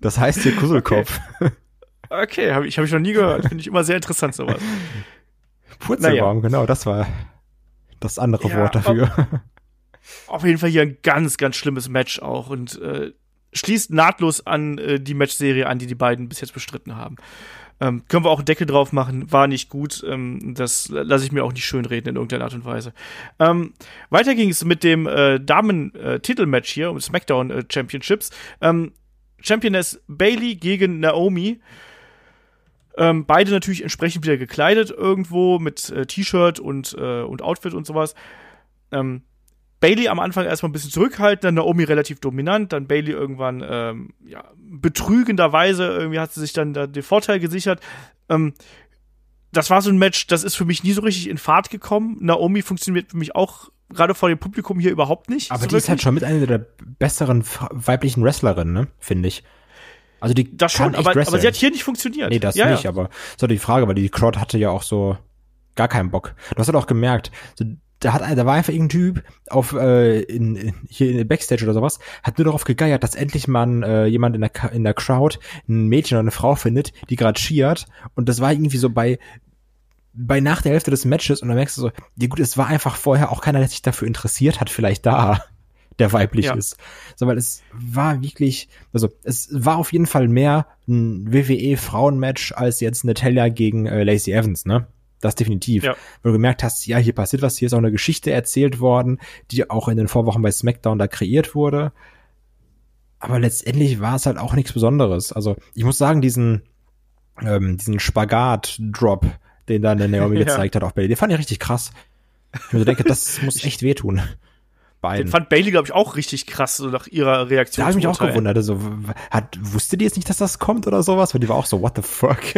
das heißt hier Kusselkopf. Okay, habe ich, hab ich noch nie gehört. Finde ich immer sehr interessant sowas. Purzelbaum, genau, das war das andere Ja, Wort dafür. Auf jeden Fall hier ein ganz, ganz schlimmes Match auch und äh, schließt nahtlos an äh, die Matchserie an, die die beiden bis jetzt bestritten haben. Ähm, können wir auch einen Deckel drauf machen, war nicht gut. Ähm, das lasse ich mir auch nicht schönreden in irgendeiner Art und Weise. Ähm, weiter ging es mit dem äh, Damen-Titelmatch hier um SmackDown äh, Championships. Ähm, Championess Bailey gegen Naomi. Ähm, beide natürlich entsprechend wieder gekleidet irgendwo mit äh, T-Shirt und, äh, und Outfit und sowas. Ähm, Bailey am Anfang erstmal ein bisschen zurückhaltend, dann Naomi relativ dominant, dann Bailey irgendwann ähm, ja, betrügenderweise irgendwie hat sie sich dann da den Vorteil gesichert. Ähm, das war so ein Match, das ist für mich nie so richtig in Fahrt gekommen. Naomi funktioniert für mich auch gerade vor dem Publikum hier überhaupt nicht. Aber so die ist halt wirklich. schon mit einer der besseren weiblichen Wrestlerinnen, ne? Finde ich. Also die das schon, aber, aber sie hat hier nicht funktioniert. Nee, das ja, nicht, Ja. aber so die Frage, weil die Crowd hatte ja auch so gar keinen Bock. Du hast halt auch gemerkt, so, da hat da war einfach irgendein Typ auf äh, in, in, hier in der Backstage oder sowas, hat nur darauf gegeiert, dass endlich mal äh, jemand in der in der Crowd ein Mädchen oder eine Frau findet, die gerade cheert und das war irgendwie so bei bei nach der Hälfte des Matches und dann merkst du so, ja gut, es war einfach vorher auch keiner, der sich dafür interessiert hat, vielleicht da, der weiblich Ja. ist. So, weil es war wirklich, also es war auf jeden Fall mehr ein WWE-Frauenmatch als jetzt Natalia gegen äh, Lacey Evans, ne? Das definitiv. Ja. Weil du gemerkt hast, ja, hier passiert was, hier ist auch eine Geschichte erzählt worden, die auch in den Vorwochen bei SmackDown da kreiert wurde. Aber letztendlich war es halt auch nichts Besonderes. Also ich muss sagen, diesen, ähm, diesen Spagat-Drop, den dann der Naomi Ja. gezeigt hat auf Bailey, den fand ich richtig krass. Ich mir so denke, das muss echt wehtun. Den Beiden. fand Bailey, glaube ich, auch richtig krass, so nach ihrer Reaktion. Da habe ich mich auch gewundert. Also, hat, wusste die jetzt nicht, dass das kommt oder sowas? Weil die war auch so, what the fuck?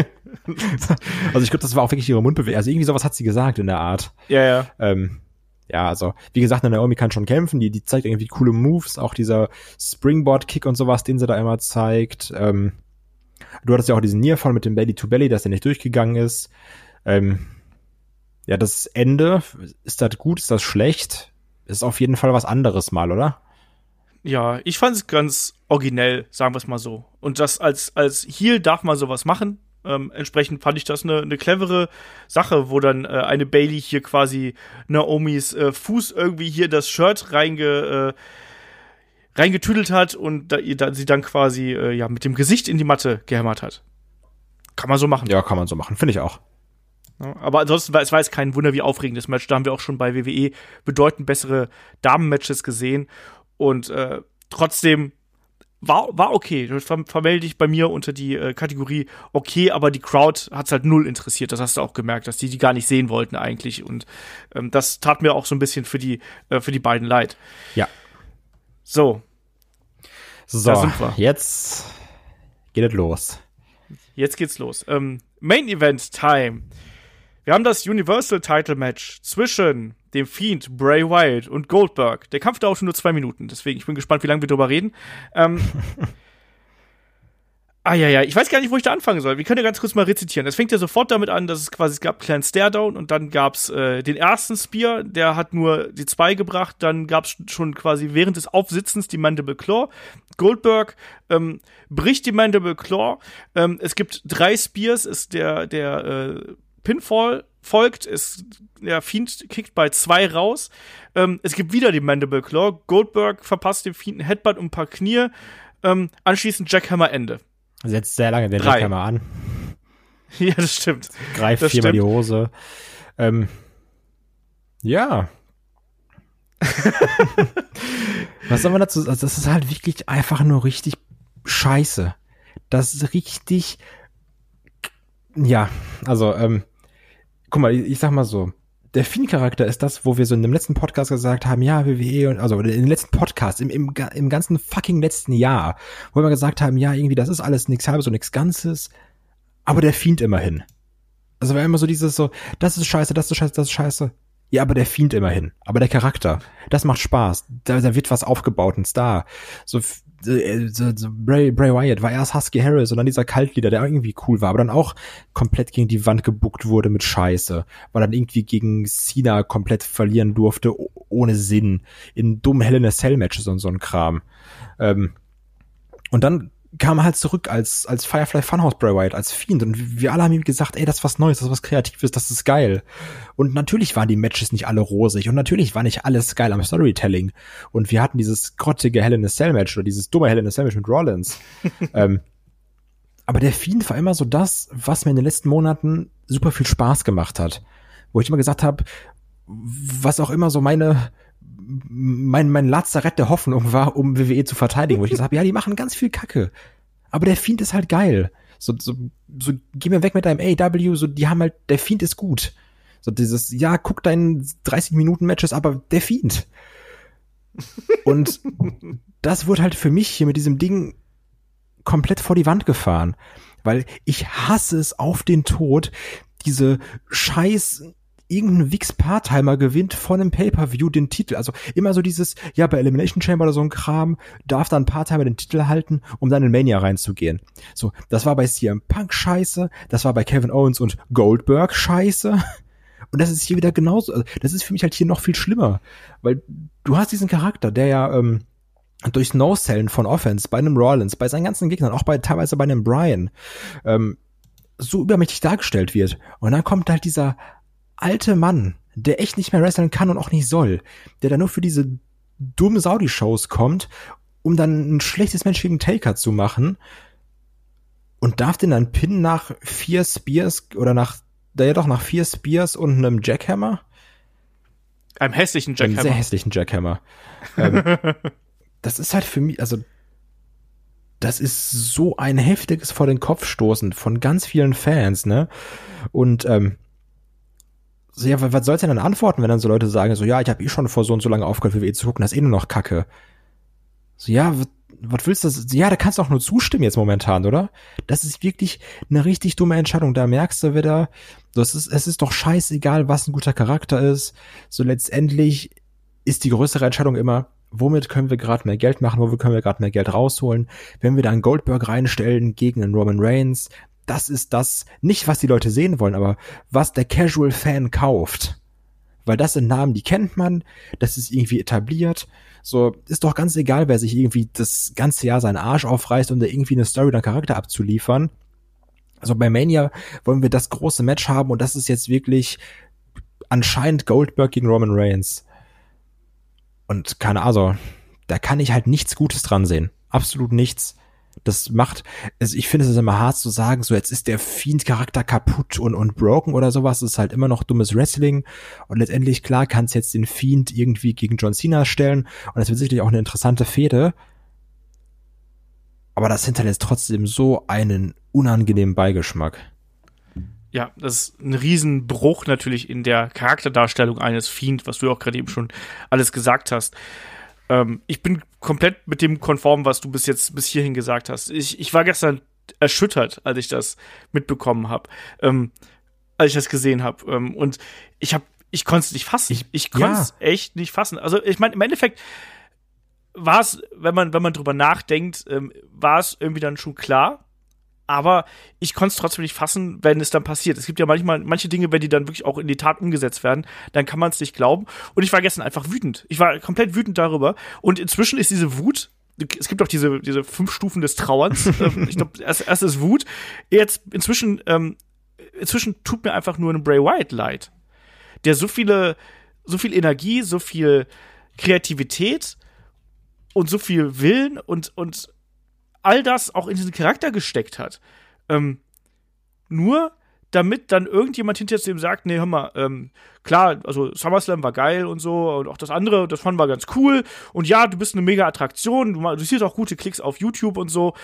also ich glaube, das war auch wirklich ihre Mundbewegung. Also irgendwie sowas hat sie gesagt in der Art. Ja, ja. Ähm, ja, also wie gesagt, eine Naomi kann schon kämpfen. Die, die zeigt irgendwie coole Moves. Auch dieser Springboard-Kick und sowas, den sie da immer zeigt. Ähm, du hattest ja auch diesen Nearfall mit dem Belly to Belly, dass der nicht durchgegangen ist. Ähm, ja, das Ende, ist das gut, ist das schlecht? Ist auf jeden Fall was anderes mal, oder? Ja, ich fand es ganz originell, sagen wir es mal so. Und das als, als Heel darf man sowas machen. Ähm, entsprechend fand ich das eine, eine clevere Sache, wo dann äh, eine Bailey hier quasi Naomis äh, Fuß irgendwie hier das Shirt reinge, äh, reingetüdelt hat und da, dann, sie dann quasi äh, ja mit dem Gesicht in die Matte gehämmert hat. Kann man so machen. Ja, kann man so machen, finde ich auch. Ja, aber ansonsten war es war jetzt kein Wunder wie aufregendes Match. Da haben wir auch schon bei WWE bedeutend bessere Damen-Matches gesehen. Und äh, trotzdem war, war okay. Das ver vermelde ich bei mir unter die äh, Kategorie okay, aber die Crowd hat's halt null interessiert. Das hast du auch gemerkt, dass die die gar nicht sehen wollten eigentlich. Und ähm, das tat mir auch so ein bisschen für die, äh, für die beiden leid. Ja. So. So, da sind wir. jetzt geht es los. Jetzt geht's los. Ähm, Main Event Time. Wir haben das Universal Title Match zwischen dem Fiend Bray Wyatt und Goldberg. Der Kampf dauert nur zwei Minuten, deswegen ich bin gespannt, wie lange wir darüber reden. Ähm, Ah ja, ja, ich weiß gar nicht, wo ich da anfangen soll. Wir können ja ganz kurz mal rezitieren. Es fängt ja sofort damit an, dass es quasi es gab einen kleinen Staredown und dann gab's äh, den ersten Spear, der hat nur die zwei gebracht. Dann gab's schon quasi während des Aufsitzens die Mandible Claw. Goldberg ähm, bricht die Mandible Claw. Ähm, es gibt drei Spears, ist der der äh, Pinfall folgt. Es, der Fiend kickt bei zwei raus. Ähm, es gibt wieder die Mandible Claw. Goldberg verpasst dem Fiend einen Headbutt und ein paar Knie. Ähm, anschließend Jackhammer Ende. Setzt sehr lange den Drei. Jackhammer an. Ja, das stimmt. Greift das viermal stimmt. die Hose. Ähm, ja. Was soll man dazu sagen? Also das ist halt wirklich einfach nur richtig scheiße. Das ist richtig. Ja, also, ähm, guck mal, ich, ich sag mal so der Fiend-Charakter ist das, wo wir so in dem letzten Podcast gesagt haben, ja, WWE und also in den letzten Podcast, im, im, im ganzen fucking letzten Jahr, wo wir gesagt haben, ja, irgendwie, das ist alles nichts halbes und nichts Ganzes, aber der Fiend immerhin. Also war immer so dieses so, das ist scheiße, das ist scheiße, das ist scheiße. Ja, aber der Fiend immerhin. Aber der Charakter, das macht Spaß. Da, da wird was aufgebaut, ein Star. So, äh, so, so Bray, Bray Wyatt war erst Husky Harris und dann dieser Kaltlieder, der irgendwie cool war, aber dann auch komplett gegen die Wand gebuckt wurde mit Scheiße. Weil dann irgendwie gegen Cena komplett verlieren durfte, ohne Sinn. In dummen Hell in a Cell Matches und so ein Kram. Ähm, und dann kam halt zurück als, als Firefly Funhouse Bray Wyatt, als Fiend. Und wir alle haben ihm gesagt, ey, das ist was Neues, das ist was Kreatives, das ist geil. Und natürlich waren die Matches nicht alle rosig und natürlich war nicht alles geil am Storytelling. Und wir hatten dieses grottige Hell in a Cell Match oder dieses dumme Hell in a Cell Match mit Rollins. ähm, aber der Fiend war immer so das, was mir in den letzten Monaten super viel Spaß gemacht hat. Wo ich immer gesagt habe, was auch immer so meine, mein, mein Lazarett der Hoffnung war, um WWE zu verteidigen, wo ich gesagt habe, ja, die machen ganz viel Kacke. Aber der Fiend ist halt geil. So, so, so geh mir weg mit deinem AW, so, die haben halt, der Fiend ist gut. So dieses, ja, guck deinen 30 Minuten Matches, aber der Fiend. Und das wurde halt für mich hier mit diesem Ding komplett vor die Wand gefahren. Weil ich hasse es auf den Tod, diese scheiß irgendein Wix-Part-Timer gewinnt von einem Pay-Per-View den Titel. Also immer so dieses, ja, bei Elimination Chamber oder so ein Kram, darf dann Part-Timer den Titel halten, um dann in Mania reinzugehen. So, das war bei CM Punk scheiße, das war bei Kevin Owens und Goldberg scheiße. Und das ist hier wieder genauso. Also das ist für mich halt hier noch viel schlimmer. Weil du hast diesen Charakter, der ja, ähm, durchs No-Sellen von Offense bei einem Rollins, bei seinen ganzen Gegnern, auch bei teilweise bei einem Brian, ähm, so übermächtig dargestellt wird. Und dann kommt halt dieser alte Mann, der echt nicht mehr wresteln kann und auch nicht soll, der da nur für diese dummen Saudi-Shows kommt, um dann ein schlechtes Mensch gegen Taker zu machen und darf den dann pinnen nach vier Spears oder nach, ja doch, nach vier Spears und einem Jackhammer? Einem hässlichen Jackhammer. Einem sehr hässlichen Jackhammer. ähm, das ist halt für mich, also das ist so ein heftiges vor den Kopf stoßen von ganz vielen Fans, ne? Und ähm, so, ja, was sollst du denn dann antworten, wenn dann so Leute sagen, so, ja, ich habe eh schon vor so und so lange aufgehört, WWE zu gucken, das ist eh nur noch Kacke. So, ja, was willst du? Ja, da kannst du auch nur zustimmen jetzt momentan, oder? Das ist wirklich eine richtig dumme Entscheidung. Da merkst du wieder, das ist, es ist doch scheißegal, was ein guter Charakter ist. So letztendlich ist die größere Entscheidung immer, womit können wir gerade mehr Geld machen, womit können wir gerade mehr Geld rausholen. Wenn wir da einen Goldberg reinstellen gegen einen Roman Reigns, das ist das, nicht was die Leute sehen wollen, aber was der Casual Fan kauft. Weil das sind Namen, die kennt man, das ist irgendwie etabliert. So, ist doch ganz egal, wer sich irgendwie das ganze Jahr seinen Arsch aufreißt, um da irgendwie eine Story oder einen Charakter abzuliefern. Also bei Mania wollen wir das große Match haben und das ist jetzt wirklich anscheinend Goldberg gegen Roman Reigns. Und keine Ahnung, da kann ich halt nichts Gutes dran sehen. Absolut nichts das macht, also ich finde es immer hart zu sagen, so jetzt ist der Fiend-Charakter kaputt und, und broken oder sowas, das ist halt immer noch dummes Wrestling und letztendlich, klar, kannst jetzt den Fiend irgendwie gegen John Cena stellen und das wird sicherlich auch eine interessante Fehde, aber das hinterlässt trotzdem so einen unangenehmen Beigeschmack. Ja, das ist ein Riesenbruch natürlich in der Charakterdarstellung eines Fiend, was du auch gerade eben schon alles gesagt hast. Ähm, ich bin komplett mit dem konform, was du bis jetzt bis hierhin gesagt hast. Ich, ich war gestern erschüttert, als ich das mitbekommen habe, ähm, als ich das gesehen habe. Ähm, und ich habe, ich konnte es nicht fassen. Ich, ich konnte es ja. echt nicht fassen. Also ich meine, im Endeffekt war es, wenn man, wenn man drüber nachdenkt, ähm, war es irgendwie dann schon klar. Aber ich konnte es trotzdem nicht fassen, wenn es dann passiert. Es gibt ja manchmal manche Dinge, wenn die dann wirklich auch in die Tat umgesetzt werden, dann kann man es nicht glauben. Und ich war gestern einfach wütend. Ich war komplett wütend darüber. Und inzwischen ist diese Wut es gibt auch diese, diese fünf Stufen des Trauerns. Ähm, ich glaube, erst, erst ist Wut. Jetzt inzwischen, ähm, inzwischen tut mir einfach nur ein Bray Wyatt leid. Der so viele, so viel Energie, so viel Kreativität und so viel Willen und, und all das auch in diesen Charakter gesteckt hat. Ähm, nur damit dann irgendjemand hinterher zu ihm sagt, nee, hör mal, ähm, klar, also SummerSlam war geil und so und auch das andere, das fanden wir ganz cool und ja, du bist eine mega Attraktion, du, du siehst auch gute Klicks auf YouTube und so,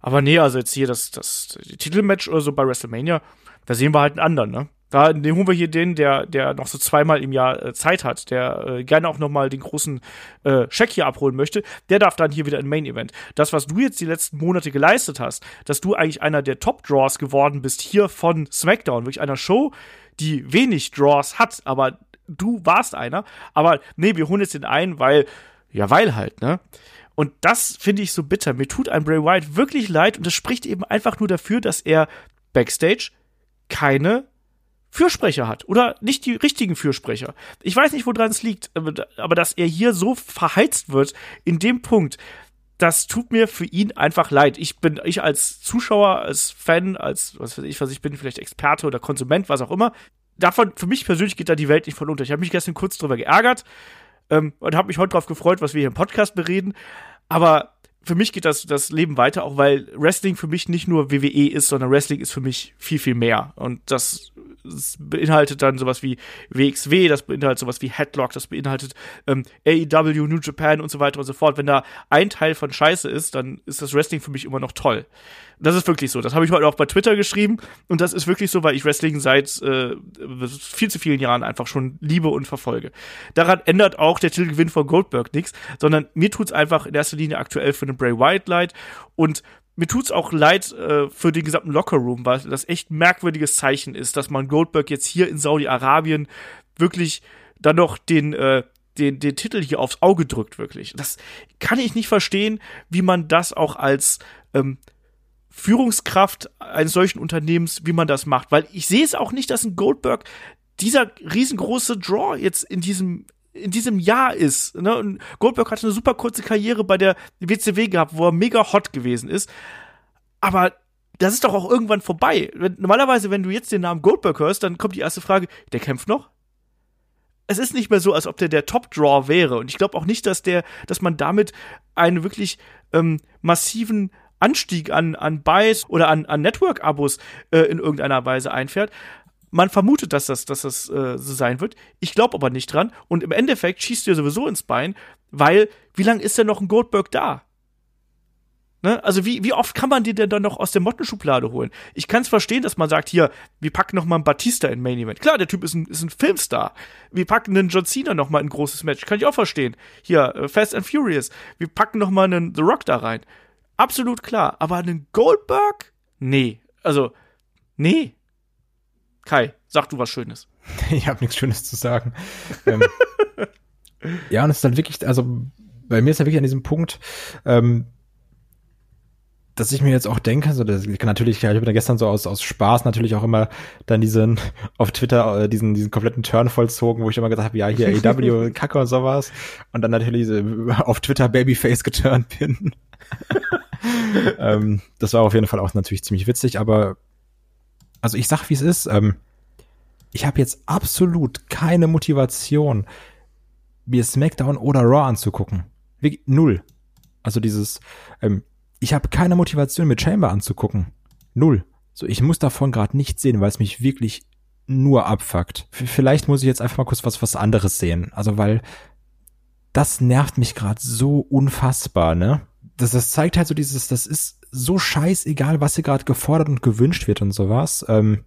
aber nee, also jetzt hier das, das Titelmatch oder so bei WrestleMania, da sehen wir halt einen anderen, ne? Da holen wir hier den, der, der noch so zweimal im Jahr äh, Zeit hat, der äh, gerne auch noch mal den großen äh, Scheck hier abholen möchte. Der darf dann hier wieder ein Main Event. Das, was du jetzt die letzten Monate geleistet hast, dass du eigentlich einer der Top Draws geworden bist hier von SmackDown, wirklich einer Show, die wenig Draws hat, aber du warst einer. Aber nee, wir holen jetzt den ein, weil ja, weil halt, ne? Und das finde ich so bitter. Mir tut ein Bray Wyatt wirklich leid und das spricht eben einfach nur dafür, dass er backstage keine Fürsprecher hat oder nicht die richtigen Fürsprecher. Ich weiß nicht, woran es liegt, aber dass er hier so verheizt wird in dem Punkt, das tut mir für ihn einfach leid. Ich bin, ich als Zuschauer, als Fan, als was weiß ich, was ich bin, vielleicht Experte oder Konsument, was auch immer. Davon, für mich persönlich geht da die Welt nicht von unter. Ich habe mich gestern kurz drüber geärgert ähm, und habe mich heute drauf gefreut, was wir hier im Podcast bereden. Aber für mich geht das, das Leben weiter, auch weil Wrestling für mich nicht nur WWE ist, sondern Wrestling ist für mich viel, viel mehr. Und das das beinhaltet dann sowas wie WXW, das beinhaltet sowas wie Headlock, das beinhaltet ähm, AEW, New Japan und so weiter und so fort. Wenn da ein Teil von Scheiße ist, dann ist das Wrestling für mich immer noch toll. Das ist wirklich so. Das habe ich heute auch bei Twitter geschrieben und das ist wirklich so, weil ich Wrestling seit äh, viel zu vielen Jahren einfach schon liebe und verfolge. Daran ändert auch der Titelgewinn von Goldberg nichts, sondern mir tut's einfach in erster Linie aktuell für den Bray Wyatt leid und mir tut's auch leid äh, für den gesamten Lockerroom, weil das echt ein merkwürdiges Zeichen ist, dass man Goldberg jetzt hier in Saudi-Arabien wirklich dann noch den, äh, den, den Titel hier aufs Auge drückt, wirklich. Das kann ich nicht verstehen, wie man das auch als ähm, Führungskraft eines solchen Unternehmens, wie man das macht. Weil ich sehe es auch nicht, dass ein Goldberg dieser riesengroße Draw jetzt in diesem in diesem Jahr ist. Ne? Und Goldberg hatte eine super kurze Karriere bei der WCW gehabt, wo er mega hot gewesen ist. Aber das ist doch auch irgendwann vorbei. Normalerweise, wenn du jetzt den Namen Goldberg hörst, dann kommt die erste Frage, der kämpft noch? Es ist nicht mehr so, als ob der der Top-Draw wäre. Und ich glaube auch nicht, dass der, dass man damit einen wirklich ähm, massiven Anstieg an, an Buys oder an, an Network-Abos äh, in irgendeiner Weise einfährt. Man vermutet, dass das, dass das äh, so sein wird. Ich glaube aber nicht dran. Und im Endeffekt schießt dir sowieso ins Bein, weil wie lange ist denn noch ein Goldberg da? Ne? Also wie, wie oft kann man den denn dann noch aus der Mottenschublade holen? Ich kann es verstehen, dass man sagt, hier, wir packen noch mal einen Batista in Main Event. Klar, der Typ ist ein, ist ein Filmstar. Wir packen einen John Cena noch mal in ein großes Match. Kann ich auch verstehen. Hier, äh, Fast and Furious. Wir packen noch mal einen The Rock da rein. Absolut klar. Aber einen Goldberg? Nee. Also, nee. Kai, sag du was Schönes. ich habe nichts Schönes zu sagen. ähm, ja, und es ist dann wirklich, also bei mir ist ja wirklich an diesem Punkt, ähm, dass ich mir jetzt auch denke, so das kann natürlich, ich habe da gestern so aus, aus Spaß natürlich auch immer dann diesen auf Twitter äh, diesen diesen kompletten Turn vollzogen, wo ich immer gesagt habe, ja hier AW Kacke und sowas und dann natürlich auf Twitter Babyface geturnt bin. ähm, das war auf jeden Fall auch natürlich ziemlich witzig, aber also ich sag, wie es ist. Ähm, ich habe jetzt absolut keine Motivation, mir SmackDown oder Raw anzugucken. Wie, null. Also dieses, ähm, ich habe keine Motivation, mir Chamber anzugucken. Null. So, ich muss davon gerade nichts sehen, weil es mich wirklich nur abfuckt. V vielleicht muss ich jetzt einfach mal kurz was, was anderes sehen. Also, weil das nervt mich gerade so unfassbar, ne? Das, das zeigt halt so dieses, das ist so scheißegal, was hier gerade gefordert und gewünscht wird und sowas. Ähm,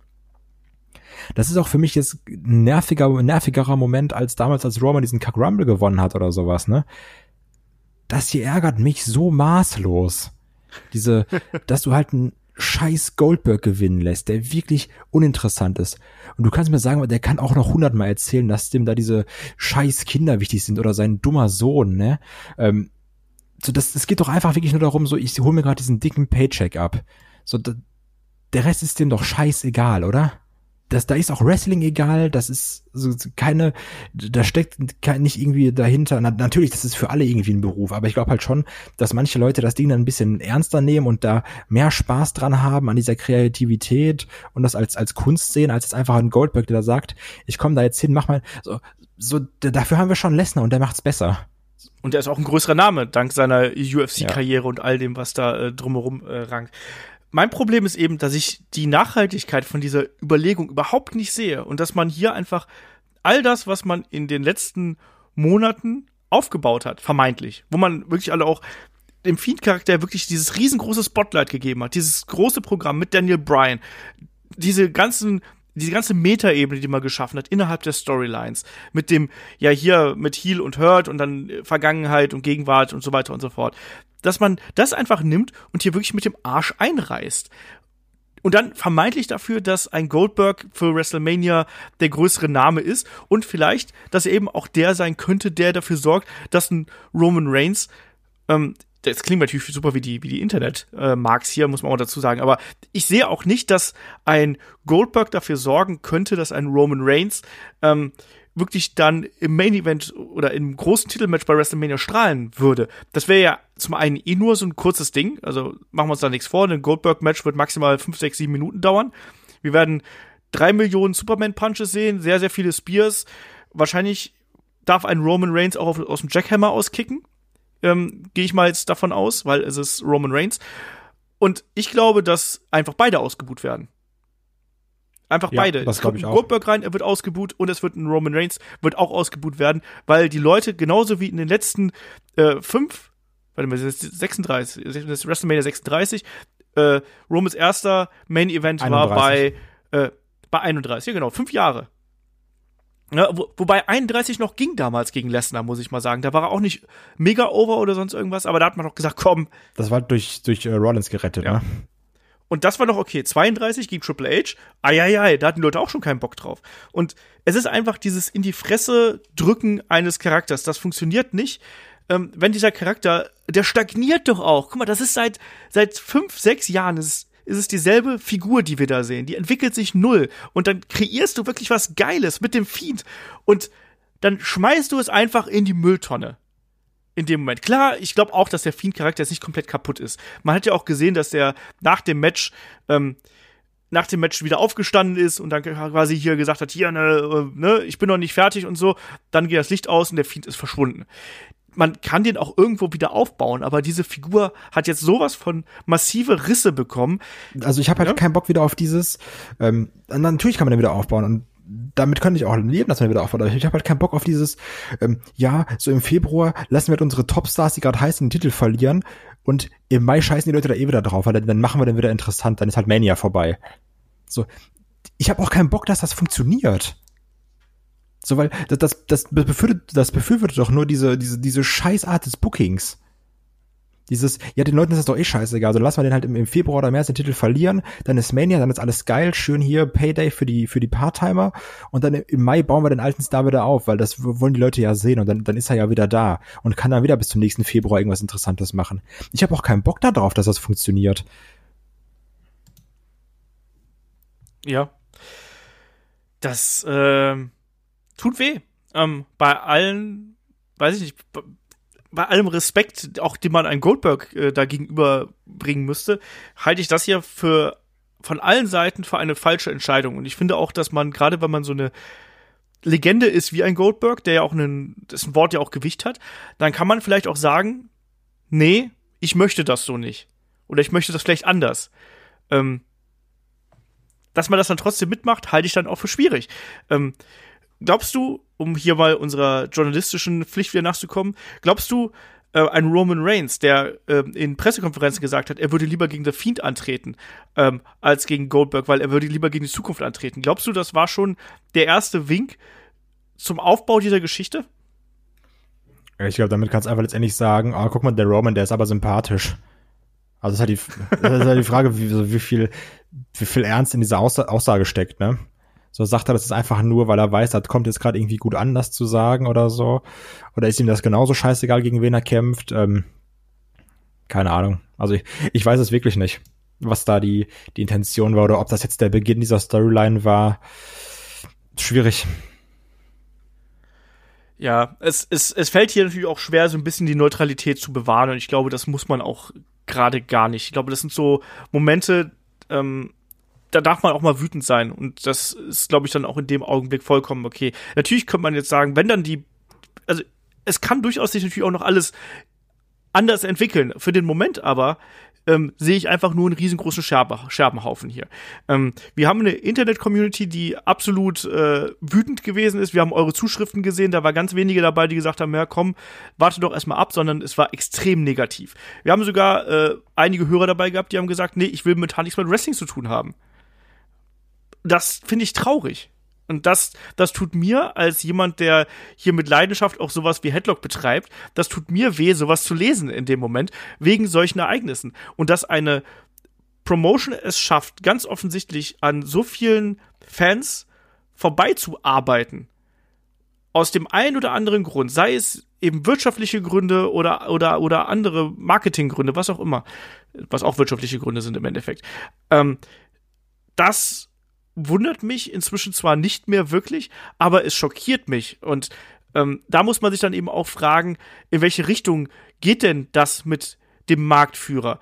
das ist auch für mich jetzt ein nerviger, nervigerer Moment als damals, als Roman diesen Kack Rumble gewonnen hat oder sowas, ne? Das hier ärgert mich so maßlos. Diese, dass du halt einen scheiß Goldberg gewinnen lässt, der wirklich uninteressant ist. Und du kannst mir sagen, der kann auch noch hundertmal erzählen, dass dem da diese scheiß Kinder wichtig sind oder sein dummer Sohn, ne? Ähm, so, das, es geht doch einfach wirklich nur darum, so, ich hole mir gerade diesen dicken Paycheck ab. So, da, der Rest ist dem doch scheißegal, oder? das, da ist auch Wrestling egal, das ist so keine, da steckt nicht irgendwie dahinter. Na, natürlich, das ist für alle irgendwie ein Beruf, aber ich glaube halt schon, dass manche Leute das Ding dann ein bisschen ernster nehmen und da mehr Spaß dran haben an dieser Kreativität und das als, als Kunst sehen, als jetzt einfach ein Goldberg, der da sagt, ich komme da jetzt hin, mach mal, so, so, dafür haben wir schon Lesnar und der macht's besser. Und er ist auch ein größerer Name, dank seiner UFC-Karriere ja. und all dem, was da äh, drumherum äh, rankt mein Problem ist eben, dass ich die Nachhaltigkeit von dieser Überlegung überhaupt nicht sehe und dass man hier einfach all das, was man in den letzten Monaten aufgebaut hat, vermeintlich, wo man wirklich alle auch dem Fiend-Charakter wirklich dieses riesengroße Spotlight gegeben hat, dieses große Programm mit Daniel Bryan, diese ganzen diese ganze Metaebene, die man geschaffen hat innerhalb der Storylines, mit dem ja hier mit Heal und Hurt und dann Vergangenheit und Gegenwart und so weiter und so fort dass man das einfach nimmt und hier wirklich mit dem Arsch einreißt. Und dann vermeintlich dafür, dass ein Goldberg für WrestleMania der größere Name ist und vielleicht, dass er eben auch der sein könnte, der dafür sorgt, dass ein Roman Reigns, ähm, das klingt natürlich super wie die, wie die Internet-Marks äh, hier, muss man auch dazu sagen, aber ich sehe auch nicht, dass ein Goldberg dafür sorgen könnte, dass ein Roman Reigns ähm, wirklich dann im Main Event oder im großen Titelmatch bei WrestleMania strahlen würde. Das wäre ja zum einen eh nur so ein kurzes Ding, also machen wir uns da nichts vor, ein Goldberg-Match wird maximal 5, 6, 7 Minuten dauern. Wir werden drei Millionen Superman-Punches sehen, sehr, sehr viele Spears. Wahrscheinlich darf ein Roman Reigns auch auf, aus dem Jackhammer auskicken. Ähm, Gehe ich mal jetzt davon aus, weil es ist Roman Reigns. Und ich glaube, dass einfach beide ausgebuht werden. Einfach ja, beide. Das glaube ich auch. Goldberg rein, er wird ausgebuht und es wird ein Roman Reigns, wird auch ausgebuht werden, weil die Leute genauso wie in den letzten äh, fünf, warte mal, das ist 36, das ist WrestleMania 36, äh, Romans erster Main Event 31. war bei, äh, bei 31, ja genau, fünf Jahre. Ja, wo, wobei 31 noch ging damals gegen Lesnar, muss ich mal sagen. Da war er auch nicht mega over oder sonst irgendwas, aber da hat man doch gesagt, komm. Das war durch, durch äh, Rollins gerettet, ja. ne? Und das war noch okay. 32 gegen Triple H. Eieiei, da hatten die Leute auch schon keinen Bock drauf. Und es ist einfach dieses in die Fresse drücken eines Charakters. Das funktioniert nicht. Ähm, wenn dieser Charakter, der stagniert doch auch. Guck mal, das ist seit, seit fünf, sechs Jahren, ist, ist es dieselbe Figur, die wir da sehen. Die entwickelt sich null. Und dann kreierst du wirklich was Geiles mit dem Feed. Und dann schmeißt du es einfach in die Mülltonne in dem Moment. Klar, ich glaube auch, dass der Fiend-Charakter jetzt nicht komplett kaputt ist. Man hat ja auch gesehen, dass der nach dem Match, ähm, nach dem Match wieder aufgestanden ist und dann quasi hier gesagt hat, hier, ne, äh, ne, ich bin noch nicht fertig und so. Dann geht das Licht aus und der Fiend ist verschwunden. Man kann den auch irgendwo wieder aufbauen, aber diese Figur hat jetzt sowas von massive Risse bekommen. Also ich habe halt ja? keinen Bock wieder auf dieses. Ähm, natürlich kann man den wieder aufbauen und damit könnte ich auch leben, dass man wieder aufbaut. Aber ich habe halt keinen Bock auf dieses, ähm, ja, so im Februar lassen wir halt unsere Topstars, die gerade heißen, den Titel verlieren und im Mai scheißen die Leute da eh wieder drauf, weil dann, dann machen wir dann wieder interessant, dann ist halt Mania vorbei. So, ich habe auch keinen Bock, dass das funktioniert. So, weil das, das, das befürwortet, das befürwortet doch nur diese, diese, diese Scheißart des Bookings. Dieses, ja, den Leuten ist das doch eh scheißegal. Also lass mal den halt im, im, Februar oder März den Titel verlieren, dann ist Mania, dann ist alles geil, schön hier, Payday für die, für die Part-Timer und dann im Mai bauen wir den alten Star wieder auf, weil das wollen die Leute ja sehen und dann, dann ist er ja wieder da und kann dann wieder bis zum nächsten Februar irgendwas Interessantes machen. Ich habe auch keinen Bock darauf, dass das funktioniert. Ja. Das, äh, tut weh. Ähm, bei allen, weiß ich nicht, bei allem Respekt, auch den man einem Goldberg äh, da gegenüberbringen müsste, halte ich das hier für von allen Seiten für eine falsche Entscheidung. Und ich finde auch, dass man, gerade wenn man so eine Legende ist wie ein Goldberg, der ja auch einen, dessen Wort ja auch Gewicht hat, dann kann man vielleicht auch sagen, nee, ich möchte das so nicht. Oder ich möchte das vielleicht anders. Ähm, dass man das dann trotzdem mitmacht, halte ich dann auch für schwierig. Ähm, glaubst du, um hier mal unserer journalistischen Pflicht wieder nachzukommen, glaubst du, äh, ein Roman Reigns, der äh, in Pressekonferenzen gesagt hat, er würde lieber gegen The Fiend antreten, ähm, als gegen Goldberg, weil er würde lieber gegen die Zukunft antreten. Glaubst du, das war schon der erste Wink zum Aufbau dieser Geschichte? Ich glaube, damit kannst du einfach letztendlich sagen, oh, guck mal, der Roman, der ist aber sympathisch. Also das ist halt die, das ist halt die Frage, wie, wie viel, wie viel Ernst in dieser Aussage steckt, ne? So sagt er das ist einfach nur, weil er weiß, das kommt jetzt gerade irgendwie gut an, das zu sagen oder so. Oder ist ihm das genauso scheißegal, gegen wen er kämpft? Ähm, keine Ahnung. Also ich, ich weiß es wirklich nicht, was da die, die Intention war oder ob das jetzt der Beginn dieser Storyline war. Schwierig. Ja, es, es, es fällt hier natürlich auch schwer, so ein bisschen die Neutralität zu bewahren. Und ich glaube, das muss man auch gerade gar nicht. Ich glaube, das sind so Momente, ähm, da darf man auch mal wütend sein. Und das ist, glaube ich, dann auch in dem Augenblick vollkommen okay. Natürlich könnte man jetzt sagen, wenn dann die, also es kann durchaus sich natürlich auch noch alles anders entwickeln. Für den Moment aber ähm, sehe ich einfach nur einen riesengroßen Scherbe, Scherbenhaufen hier. Ähm, wir haben eine Internet-Community, die absolut äh, wütend gewesen ist. Wir haben eure Zuschriften gesehen, da war ganz wenige dabei, die gesagt haben, ja komm, warte doch erstmal ab, sondern es war extrem negativ. Wir haben sogar äh, einige Hörer dabei gehabt, die haben gesagt, nee, ich will momentan nichts mit Wrestling zu tun haben das finde ich traurig. Und das, das tut mir als jemand, der hier mit Leidenschaft auch sowas wie Headlock betreibt, das tut mir weh, sowas zu lesen in dem Moment, wegen solchen Ereignissen. Und dass eine Promotion es schafft, ganz offensichtlich an so vielen Fans vorbeizuarbeiten, aus dem einen oder anderen Grund, sei es eben wirtschaftliche Gründe oder, oder, oder andere Marketinggründe, was auch immer, was auch wirtschaftliche Gründe sind im Endeffekt, ähm, das wundert mich inzwischen zwar nicht mehr wirklich, aber es schockiert mich. Und ähm, da muss man sich dann eben auch fragen, in welche Richtung geht denn das mit dem Marktführer?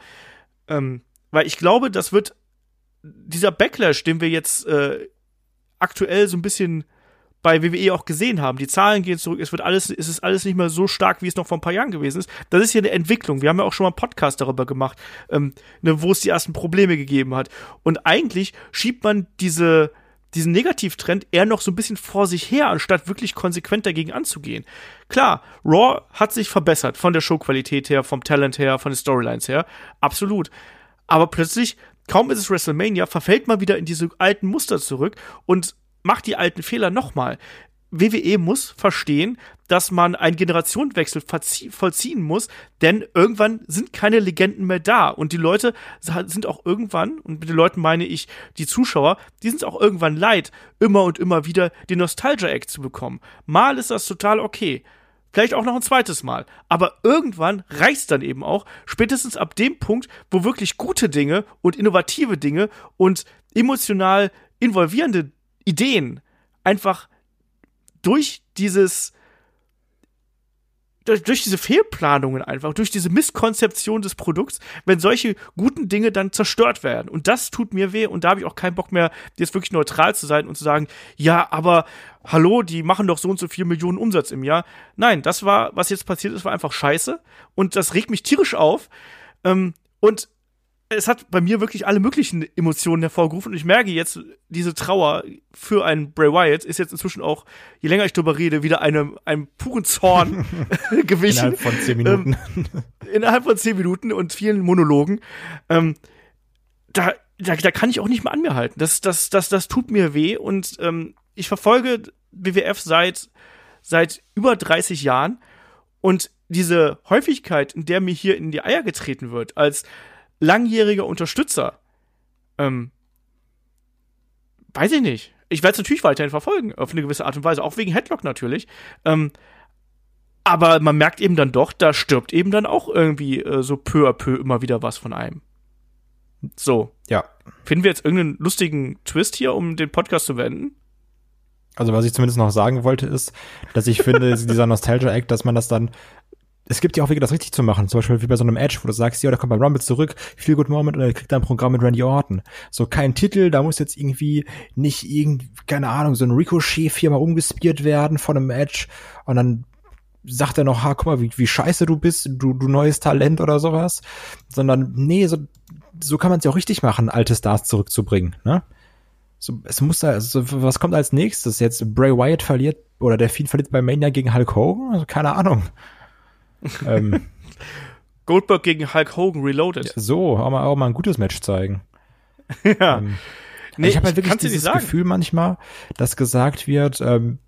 Ähm, weil ich glaube, das wird dieser Backlash, den wir jetzt äh, aktuell so ein bisschen bei WWE auch gesehen haben. Die Zahlen gehen zurück, es wird alles, es ist alles nicht mehr so stark, wie es noch vor ein paar Jahren gewesen ist. Das ist hier eine Entwicklung. Wir haben ja auch schon mal einen Podcast darüber gemacht, ähm, ne, wo es die ersten Probleme gegeben hat. Und eigentlich schiebt man diese, diesen Negativtrend eher noch so ein bisschen vor sich her, anstatt wirklich konsequent dagegen anzugehen. Klar, Raw hat sich verbessert von der Showqualität her, vom Talent her, von den Storylines her. Absolut. Aber plötzlich, kaum ist es WrestleMania, verfällt man wieder in diese alten Muster zurück und macht die alten Fehler nochmal. WWE muss verstehen, dass man einen Generationenwechsel vollziehen muss, denn irgendwann sind keine Legenden mehr da und die Leute sind auch irgendwann, und mit den Leuten meine ich die Zuschauer, die sind auch irgendwann leid, immer und immer wieder den Nostalgia-Act zu bekommen. Mal ist das total okay. Vielleicht auch noch ein zweites Mal. Aber irgendwann reicht's dann eben auch, spätestens ab dem Punkt, wo wirklich gute Dinge und innovative Dinge und emotional involvierende Ideen einfach durch dieses durch, diese Fehlplanungen einfach, durch diese Misskonzeption des Produkts, wenn solche guten Dinge dann zerstört werden. Und das tut mir weh und da habe ich auch keinen Bock mehr, jetzt wirklich neutral zu sein und zu sagen, ja, aber hallo, die machen doch so und so vier Millionen Umsatz im Jahr. Nein, das war, was jetzt passiert ist, war einfach scheiße und das regt mich tierisch auf. Ähm, und es hat bei mir wirklich alle möglichen Emotionen hervorgerufen und ich merke jetzt, diese Trauer für einen Bray Wyatt ist jetzt inzwischen auch, je länger ich darüber rede, wieder einem, einem puren Zorn gewichen. Innerhalb von zehn Minuten. Ähm, innerhalb von zehn Minuten und vielen Monologen. Ähm, da, da, da kann ich auch nicht mehr an mir halten. Das, das, das, das tut mir weh und ähm, ich verfolge WWF seit, seit über 30 Jahren und diese Häufigkeit, in der mir hier in die Eier getreten wird, als langjähriger Unterstützer, ähm, weiß ich nicht. Ich werde es natürlich weiterhin verfolgen, auf eine gewisse Art und Weise, auch wegen Headlock natürlich. Ähm, aber man merkt eben dann doch, da stirbt eben dann auch irgendwie äh, so peu à peu immer wieder was von einem. So. Ja. Finden wir jetzt irgendeinen lustigen Twist hier, um den Podcast zu wenden? Also was ich zumindest noch sagen wollte, ist, dass ich finde, dieser Nostalgia-Act, dass man das dann es gibt ja auch Wege, das richtig zu machen. Zum Beispiel wie bei so einem Edge, wo du sagst, ja, da kommt beim Rumble zurück, Feel Good Moment und er kriegt dann ein Programm mit Randy Orton. So kein Titel, da muss jetzt irgendwie nicht irgendwie, keine Ahnung, so ein Ricochet viermal umgespiert werden von einem Edge und dann sagt er noch, ha, guck mal, wie, wie scheiße du bist, du, du neues Talent oder sowas. Sondern, nee, so, so kann man es ja auch richtig machen, alte Stars zurückzubringen, ne? So, es muss da, also, was kommt als nächstes? Jetzt Bray Wyatt verliert, oder der Fiend verliert bei Mania gegen Hulk Hogan? Also, keine Ahnung ähm, Goldberg gegen Hulk Hogan Reloaded. So, auch mal, auch mal ein gutes Match zeigen. ja. Ähm, Nee, ich habe halt ich wirklich dieses. Gefühl manchmal, dass gesagt wird, ähm,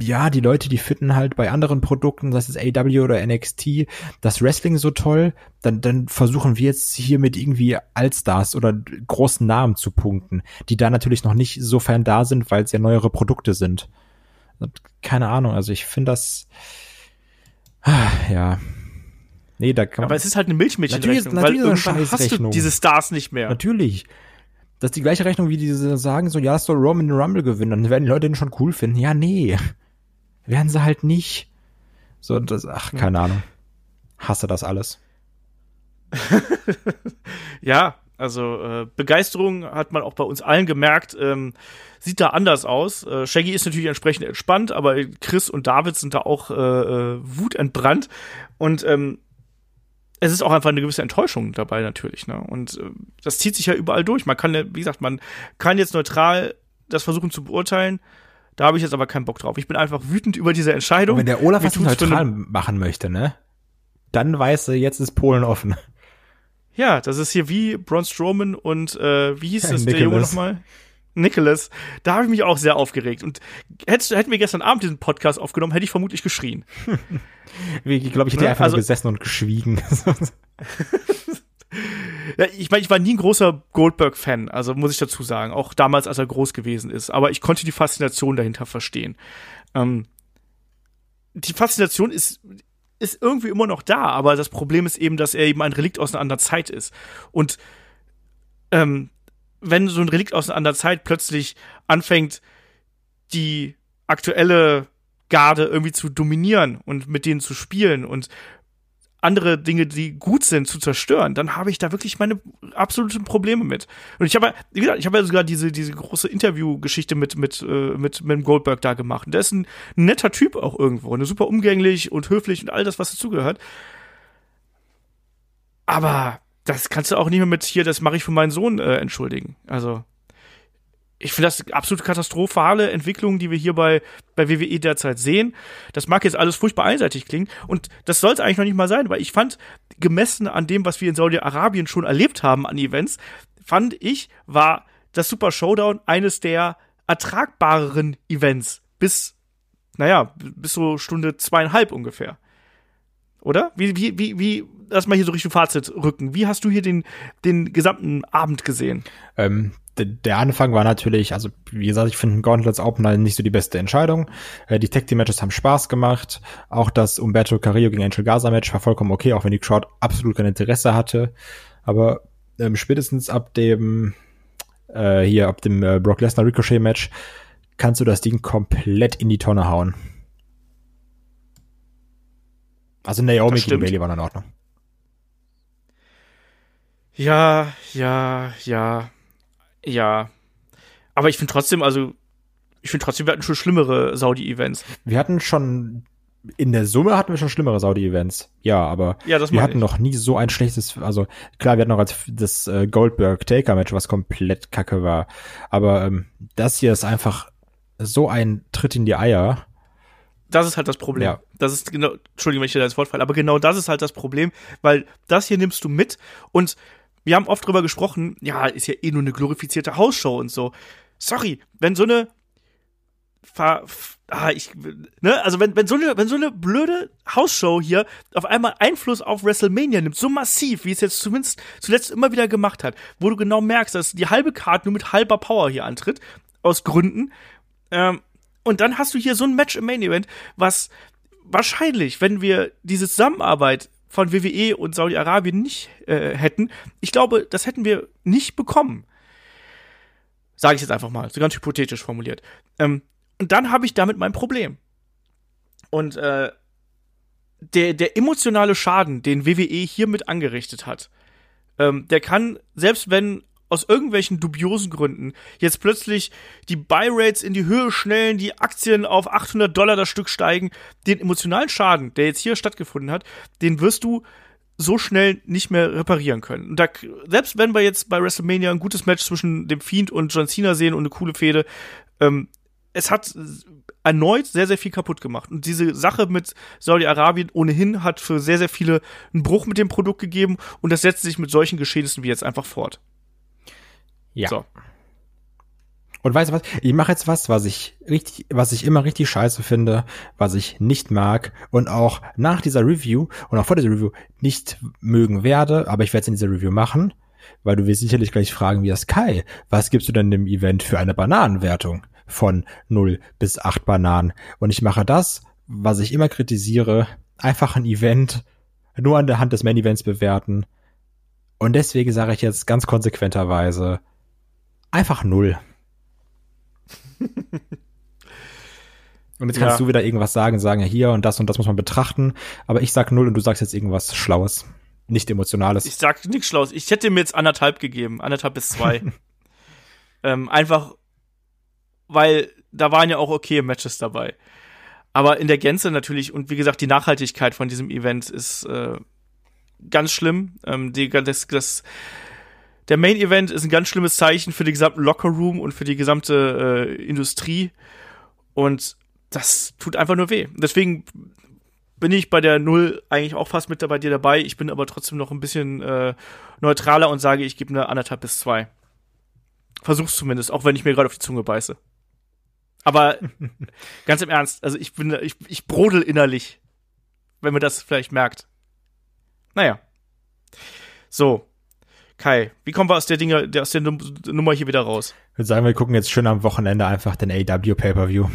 ja, die Leute, die finden halt bei anderen Produkten, das ist AW oder NXT, das Wrestling so toll, dann, dann versuchen wir jetzt hier mit irgendwie Allstars oder großen Namen zu punkten, die da natürlich noch nicht so fern da sind, weil es ja neuere Produkte sind. Keine Ahnung, also ich finde das, ja. Nee, da kann man. Aber es ist halt eine Milchmädchenrechnung, Natürlich- weil natürlich ist irgendwann hast du diese Stars nicht mehr. Natürlich. Das ist die gleiche Rechnung, wie diese sagen, so, ja, das soll Roman Rumble gewinnen, dann werden die Leute den schon cool finden. Ja, nee. Werden sie halt nicht. So, das, ach, keine Ahnung. Hasse das alles. Ja, also äh, Begeisterung hat man auch bei uns allen gemerkt. Ähm, sieht da anders aus. Äh, Shaggy ist natürlich entsprechend entspannt, aber Chris und David sind da auch äh, äh, wutentbrannt. Und ähm, es ist auch einfach eine gewisse Enttäuschung dabei natürlich. Ne? Und äh, das zieht sich ja überall durch. Man kann, wie gesagt, man kann jetzt neutral das versuchen zu beurteilen. Da habe ich jetzt aber keinen Bock drauf. Ich bin einfach wütend über diese Entscheidung. Und wenn der Olaf was neutral machen möchte, ne? Dann weiß er, jetzt ist Polen offen. Ja, das ist hier wie Braun Strowman und äh, wie hieß Ja, das der Junge Nicholas. nochmal? Nicholas. Da habe ich mich auch sehr aufgeregt. Und hättest, hätten wir gestern Abend diesen Podcast aufgenommen, hätte ich vermutlich geschrien. Ich glaube, ich hätte Ne? einfach Also- nur gesessen und geschwiegen. Ich meine, ich war nie ein großer Goldberg-Fan, also muss ich dazu sagen. Auch damals, als er groß gewesen ist. Aber ich konnte die Faszination dahinter verstehen. Ähm, die Faszination ist, ist irgendwie immer noch da, aber das Problem ist eben, dass er eben ein Relikt aus einer anderen Zeit ist. Und ähm, wenn so ein Relikt aus einer anderen Zeit plötzlich anfängt, die aktuelle Garde irgendwie zu dominieren und mit denen zu spielen und andere Dinge, die gut sind, zu zerstören, dann habe ich da wirklich meine absoluten Probleme mit. Und ich habe, wie gesagt, ich habe ja sogar diese, diese große Interviewgeschichte mit, mit, äh, mit, mit Goldberg da gemacht. Und der ist ein, ein netter Typ auch irgendwo, ne, super umgänglich und höflich und all das, was dazugehört. Aber das kannst du auch nicht mehr mit hier, das mache ich für meinen Sohn äh, entschuldigen. Also, ich finde das absolut katastrophale Entwicklung, die wir hier bei, bei WWE derzeit sehen. Das mag jetzt alles furchtbar einseitig klingen. Und das soll es eigentlich noch nicht mal sein, weil ich fand, gemessen an dem, was wir in Saudi-Arabien schon erlebt haben an Events, fand ich, war das Super Showdown eines der ertragbareren Events. Bis, naja, bis so Stunde zweieinhalb ungefähr. Oder? Wie, wie, wie, wie, lass mal hier so Richtung Fazit rücken. Wie hast du hier den, den gesamten Abend gesehen? Ähm, der Anfang war natürlich, also wie gesagt, ich finde Gauntlets Opener nicht so die beste Entscheidung. Äh, die Tag Team Matches haben Spaß gemacht. Auch das Umberto Carrillo gegen Angel Gaza Match war vollkommen okay, auch wenn die Crowd absolut kein Interesse hatte. Aber ähm, spätestens ab dem äh, hier ab dem äh, Brock Lesnar Ricochet Match kannst du das Ding komplett in die Tonne hauen. Also Naomi gegen. Bailey war in Ordnung. Ja, ja, ja, ja. Aber ich finde trotzdem, also, ich finde trotzdem, wir hatten schon schlimmere Saudi-Events. Wir hatten schon in der Summe hatten wir schon schlimmere Saudi-Events. Ja, aber Ja, das wir hatten ich. noch nie so ein schlechtes, also klar, wir hatten noch als das äh, Goldberg-Taker-Match, was komplett kacke war. Aber ähm, das hier ist einfach so ein Tritt in die Eier. Das ist halt das Problem. Ja. Das ist genau, Entschuldigung, wenn ich dir da ins Wort falle, aber genau das ist halt das Problem, weil das hier nimmst du mit und wir haben oft drüber gesprochen, ja, ist ja eh nur eine glorifizierte Hausshow und so. Sorry, wenn so eine Ver, ah, ich, ne, also wenn, wenn so eine, wenn so eine blöde Hausshow hier auf einmal Einfluss auf WrestleMania nimmt, so massiv, wie es jetzt zumindest zuletzt immer wieder gemacht hat, wo du genau merkst, dass die halbe Card nur mit halber Power hier antritt, aus Gründen, ähm, und dann hast du hier so ein Match im Main Event, was wahrscheinlich, wenn wir diese Zusammenarbeit von WWE und Saudi-Arabien nicht äh, hätten, ich glaube, das hätten wir nicht bekommen. Sage ich jetzt einfach mal, so ganz hypothetisch formuliert. Ähm, und dann habe ich damit mein Problem. Und äh, der, der emotionale Schaden, den WWE hiermit angerichtet hat, ähm, der kann, selbst wenn aus irgendwelchen dubiosen Gründen jetzt plötzlich die Buy-Rates in die Höhe schnellen, die Aktien auf 800 Dollar das Stück steigen, den emotionalen Schaden, der jetzt hier stattgefunden hat, den wirst du so schnell nicht mehr reparieren können. Und da, selbst wenn wir jetzt bei WrestleMania ein gutes Match zwischen dem Fiend und John Cena sehen und eine coole Fehde, ähm, es hat erneut sehr, sehr viel kaputt gemacht. Und diese Sache mit Saudi-Arabien ohnehin hat für sehr, sehr viele einen Bruch mit dem Produkt gegeben und das setzt sich mit solchen Geschehnissen wie jetzt einfach fort. Ja. So. Und weißt du was? Ich mache jetzt was, was ich richtig, was ich immer richtig scheiße finde, was ich nicht mag und auch nach dieser Review und auch vor dieser Review nicht mögen werde, aber ich werde es in dieser Review machen, weil du wirst sicherlich gleich fragen, wie das Kai, was gibst du denn dem Event für eine Bananenwertung von 0 bis 8 Bananen? Und ich mache das, was ich immer kritisiere, einfach ein Event nur an der Hand des Main Events bewerten. Und deswegen sage ich jetzt ganz konsequenterweise einfach 0. Und jetzt kannst ja. du wieder irgendwas sagen, sagen ja hier und das und das muss man betrachten. Aber ich sag null und du sagst jetzt irgendwas Schlaues, nicht Emotionales. Ich sag nichts Schlaues. Ich hätte mir jetzt anderthalb gegeben, anderthalb bis zwei. ähm, einfach, weil da waren ja auch okay Matches dabei. Aber in der Gänze natürlich und wie gesagt die Nachhaltigkeit von diesem Event ist äh, ganz schlimm. Ähm, die, das, das der Main Event ist ein ganz schlimmes Zeichen für den gesamten Locker Room und für die gesamte äh, Industrie. Und das tut einfach nur weh. Deswegen bin ich bei der Null eigentlich auch fast mit bei dir dabei. Ich bin aber trotzdem noch ein bisschen äh, neutraler und sage, ich gebe eine anderthalb bis zwei. Versuch's zumindest, auch wenn ich mir gerade auf die Zunge beiße. Aber ganz im Ernst, also ich bin, ich, ich brodel innerlich, wenn man das vielleicht merkt. Naja. So, Kai, wie kommen wir aus der Dinge, aus der Nummer hier wieder raus? Ich würde sagen, wir gucken jetzt schön am Wochenende einfach den AW Pay-Per-View.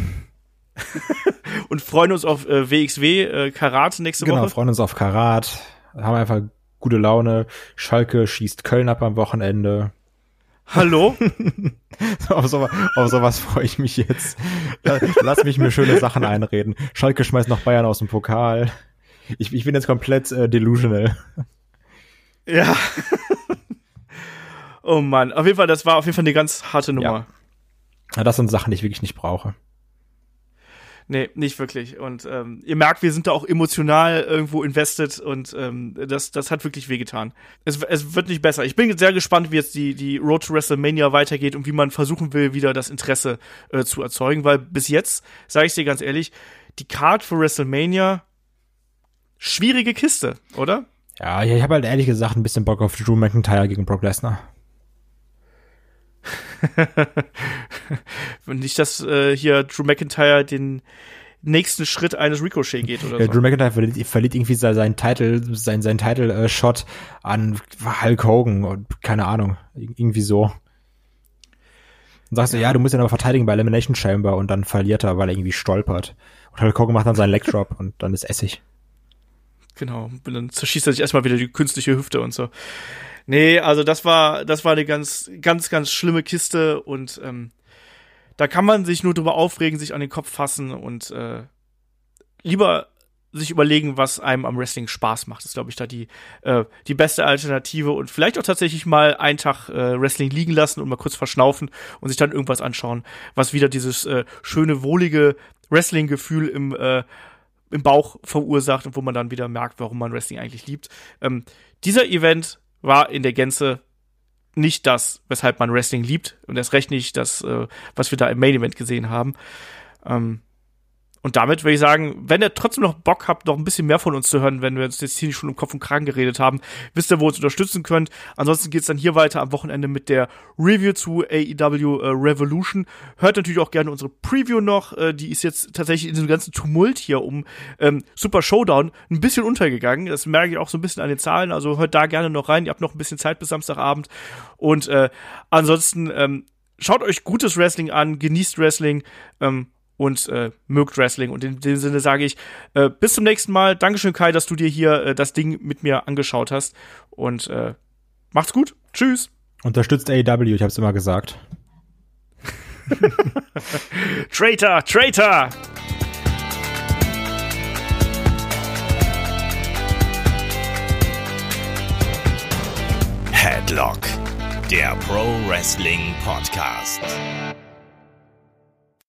und freuen uns auf äh, WXW äh, Karat nächste genau, Woche. Genau, freuen uns auf Karat. Haben einfach gute Laune. Schalke schießt Köln ab am Wochenende. Hallo? auf, so, auf sowas freue ich mich jetzt. Lass mich mir schöne Sachen einreden. Schalke schmeißt noch Bayern aus dem Pokal. Ich, ich bin jetzt komplett äh, delusional. Ja. Oh Mann, auf jeden Fall, das war auf jeden Fall eine ganz harte Nummer. Ja. Das sind Sachen, die ich wirklich nicht brauche. Nee, nicht wirklich. Und ähm, ihr merkt, wir sind da auch emotional irgendwo invested und ähm, das, das hat wirklich wehgetan. Es, es wird nicht besser. Ich bin sehr gespannt, wie jetzt die, die Road to WrestleMania weitergeht und wie man versuchen will, wieder das Interesse äh, zu erzeugen, weil bis jetzt, sage ich dir ganz ehrlich, die Card für WrestleMania schwierige Kiste, oder? Ja, ich habe halt ehrlich gesagt ein bisschen Bock auf Drew McIntyre gegen Brock Lesnar. Nicht, dass äh, hier Drew McIntyre den nächsten Schritt eines Ricochet geht oder ja, so. Drew McIntyre verliert, verliert irgendwie seinen Titel, sein, sein Title-Shot äh, an Hulk Hogan und keine Ahnung, irgendwie so. Und sagst ja. du, ja, du musst ihn aber verteidigen bei Elimination Chamber und dann verliert er, weil er irgendwie stolpert. Und Hulk Hogan macht dann seinen Leg Drop und dann ist Essig. Genau, und dann zerschießt er sich erstmal wieder die künstliche Hüfte und so. Nee, also das war, das war eine ganz, ganz, ganz schlimme Kiste und ähm, da kann man sich nur drüber aufregen, sich an den Kopf fassen und äh, lieber sich überlegen, was einem am Wrestling Spaß macht. Das ist, glaube ich, da die, äh, die beste Alternative und vielleicht auch tatsächlich mal einen Tag äh, Wrestling liegen lassen und mal kurz verschnaufen und sich dann irgendwas anschauen, was wieder dieses äh, schöne, wohlige Wrestling-Gefühl im, äh, im Bauch verursacht und wo man dann wieder merkt, warum man Wrestling eigentlich liebt. Ähm, dieser Event war in der Gänze nicht das, weshalb man Wrestling liebt und erst recht nicht das, äh, was wir da im Main Event gesehen haben. Ähm, und damit würde ich sagen, wenn ihr trotzdem noch Bock habt, noch ein bisschen mehr von uns zu hören, wenn wir uns jetzt hier nicht schon im Kopf und Kragen geredet haben, wisst ihr, wo ihr uns unterstützen könnt. Ansonsten geht's dann hier weiter am Wochenende mit der Review zu AEW äh, Revolution. Hört natürlich auch gerne unsere Preview noch. Äh, die ist jetzt tatsächlich in diesem ganzen Tumult hier um ähm, Super Showdown ein bisschen untergegangen. Das merke ich auch so ein bisschen an den Zahlen. Also hört da gerne noch rein. Ihr habt noch ein bisschen Zeit bis Samstagabend. Und äh, ansonsten ähm, schaut euch gutes Wrestling an, genießt Wrestling. Ähm, und äh, mögt Wrestling. Und in dem Sinne sage ich, äh, bis zum nächsten Mal. Dankeschön, Kai, dass du dir hier äh, das Ding mit mir angeschaut hast. Und äh, macht's gut. Tschüss. Unterstützt AEW, ich hab's immer gesagt. Traitor, Traitor! Headlock, der Pro Wrestling Podcast.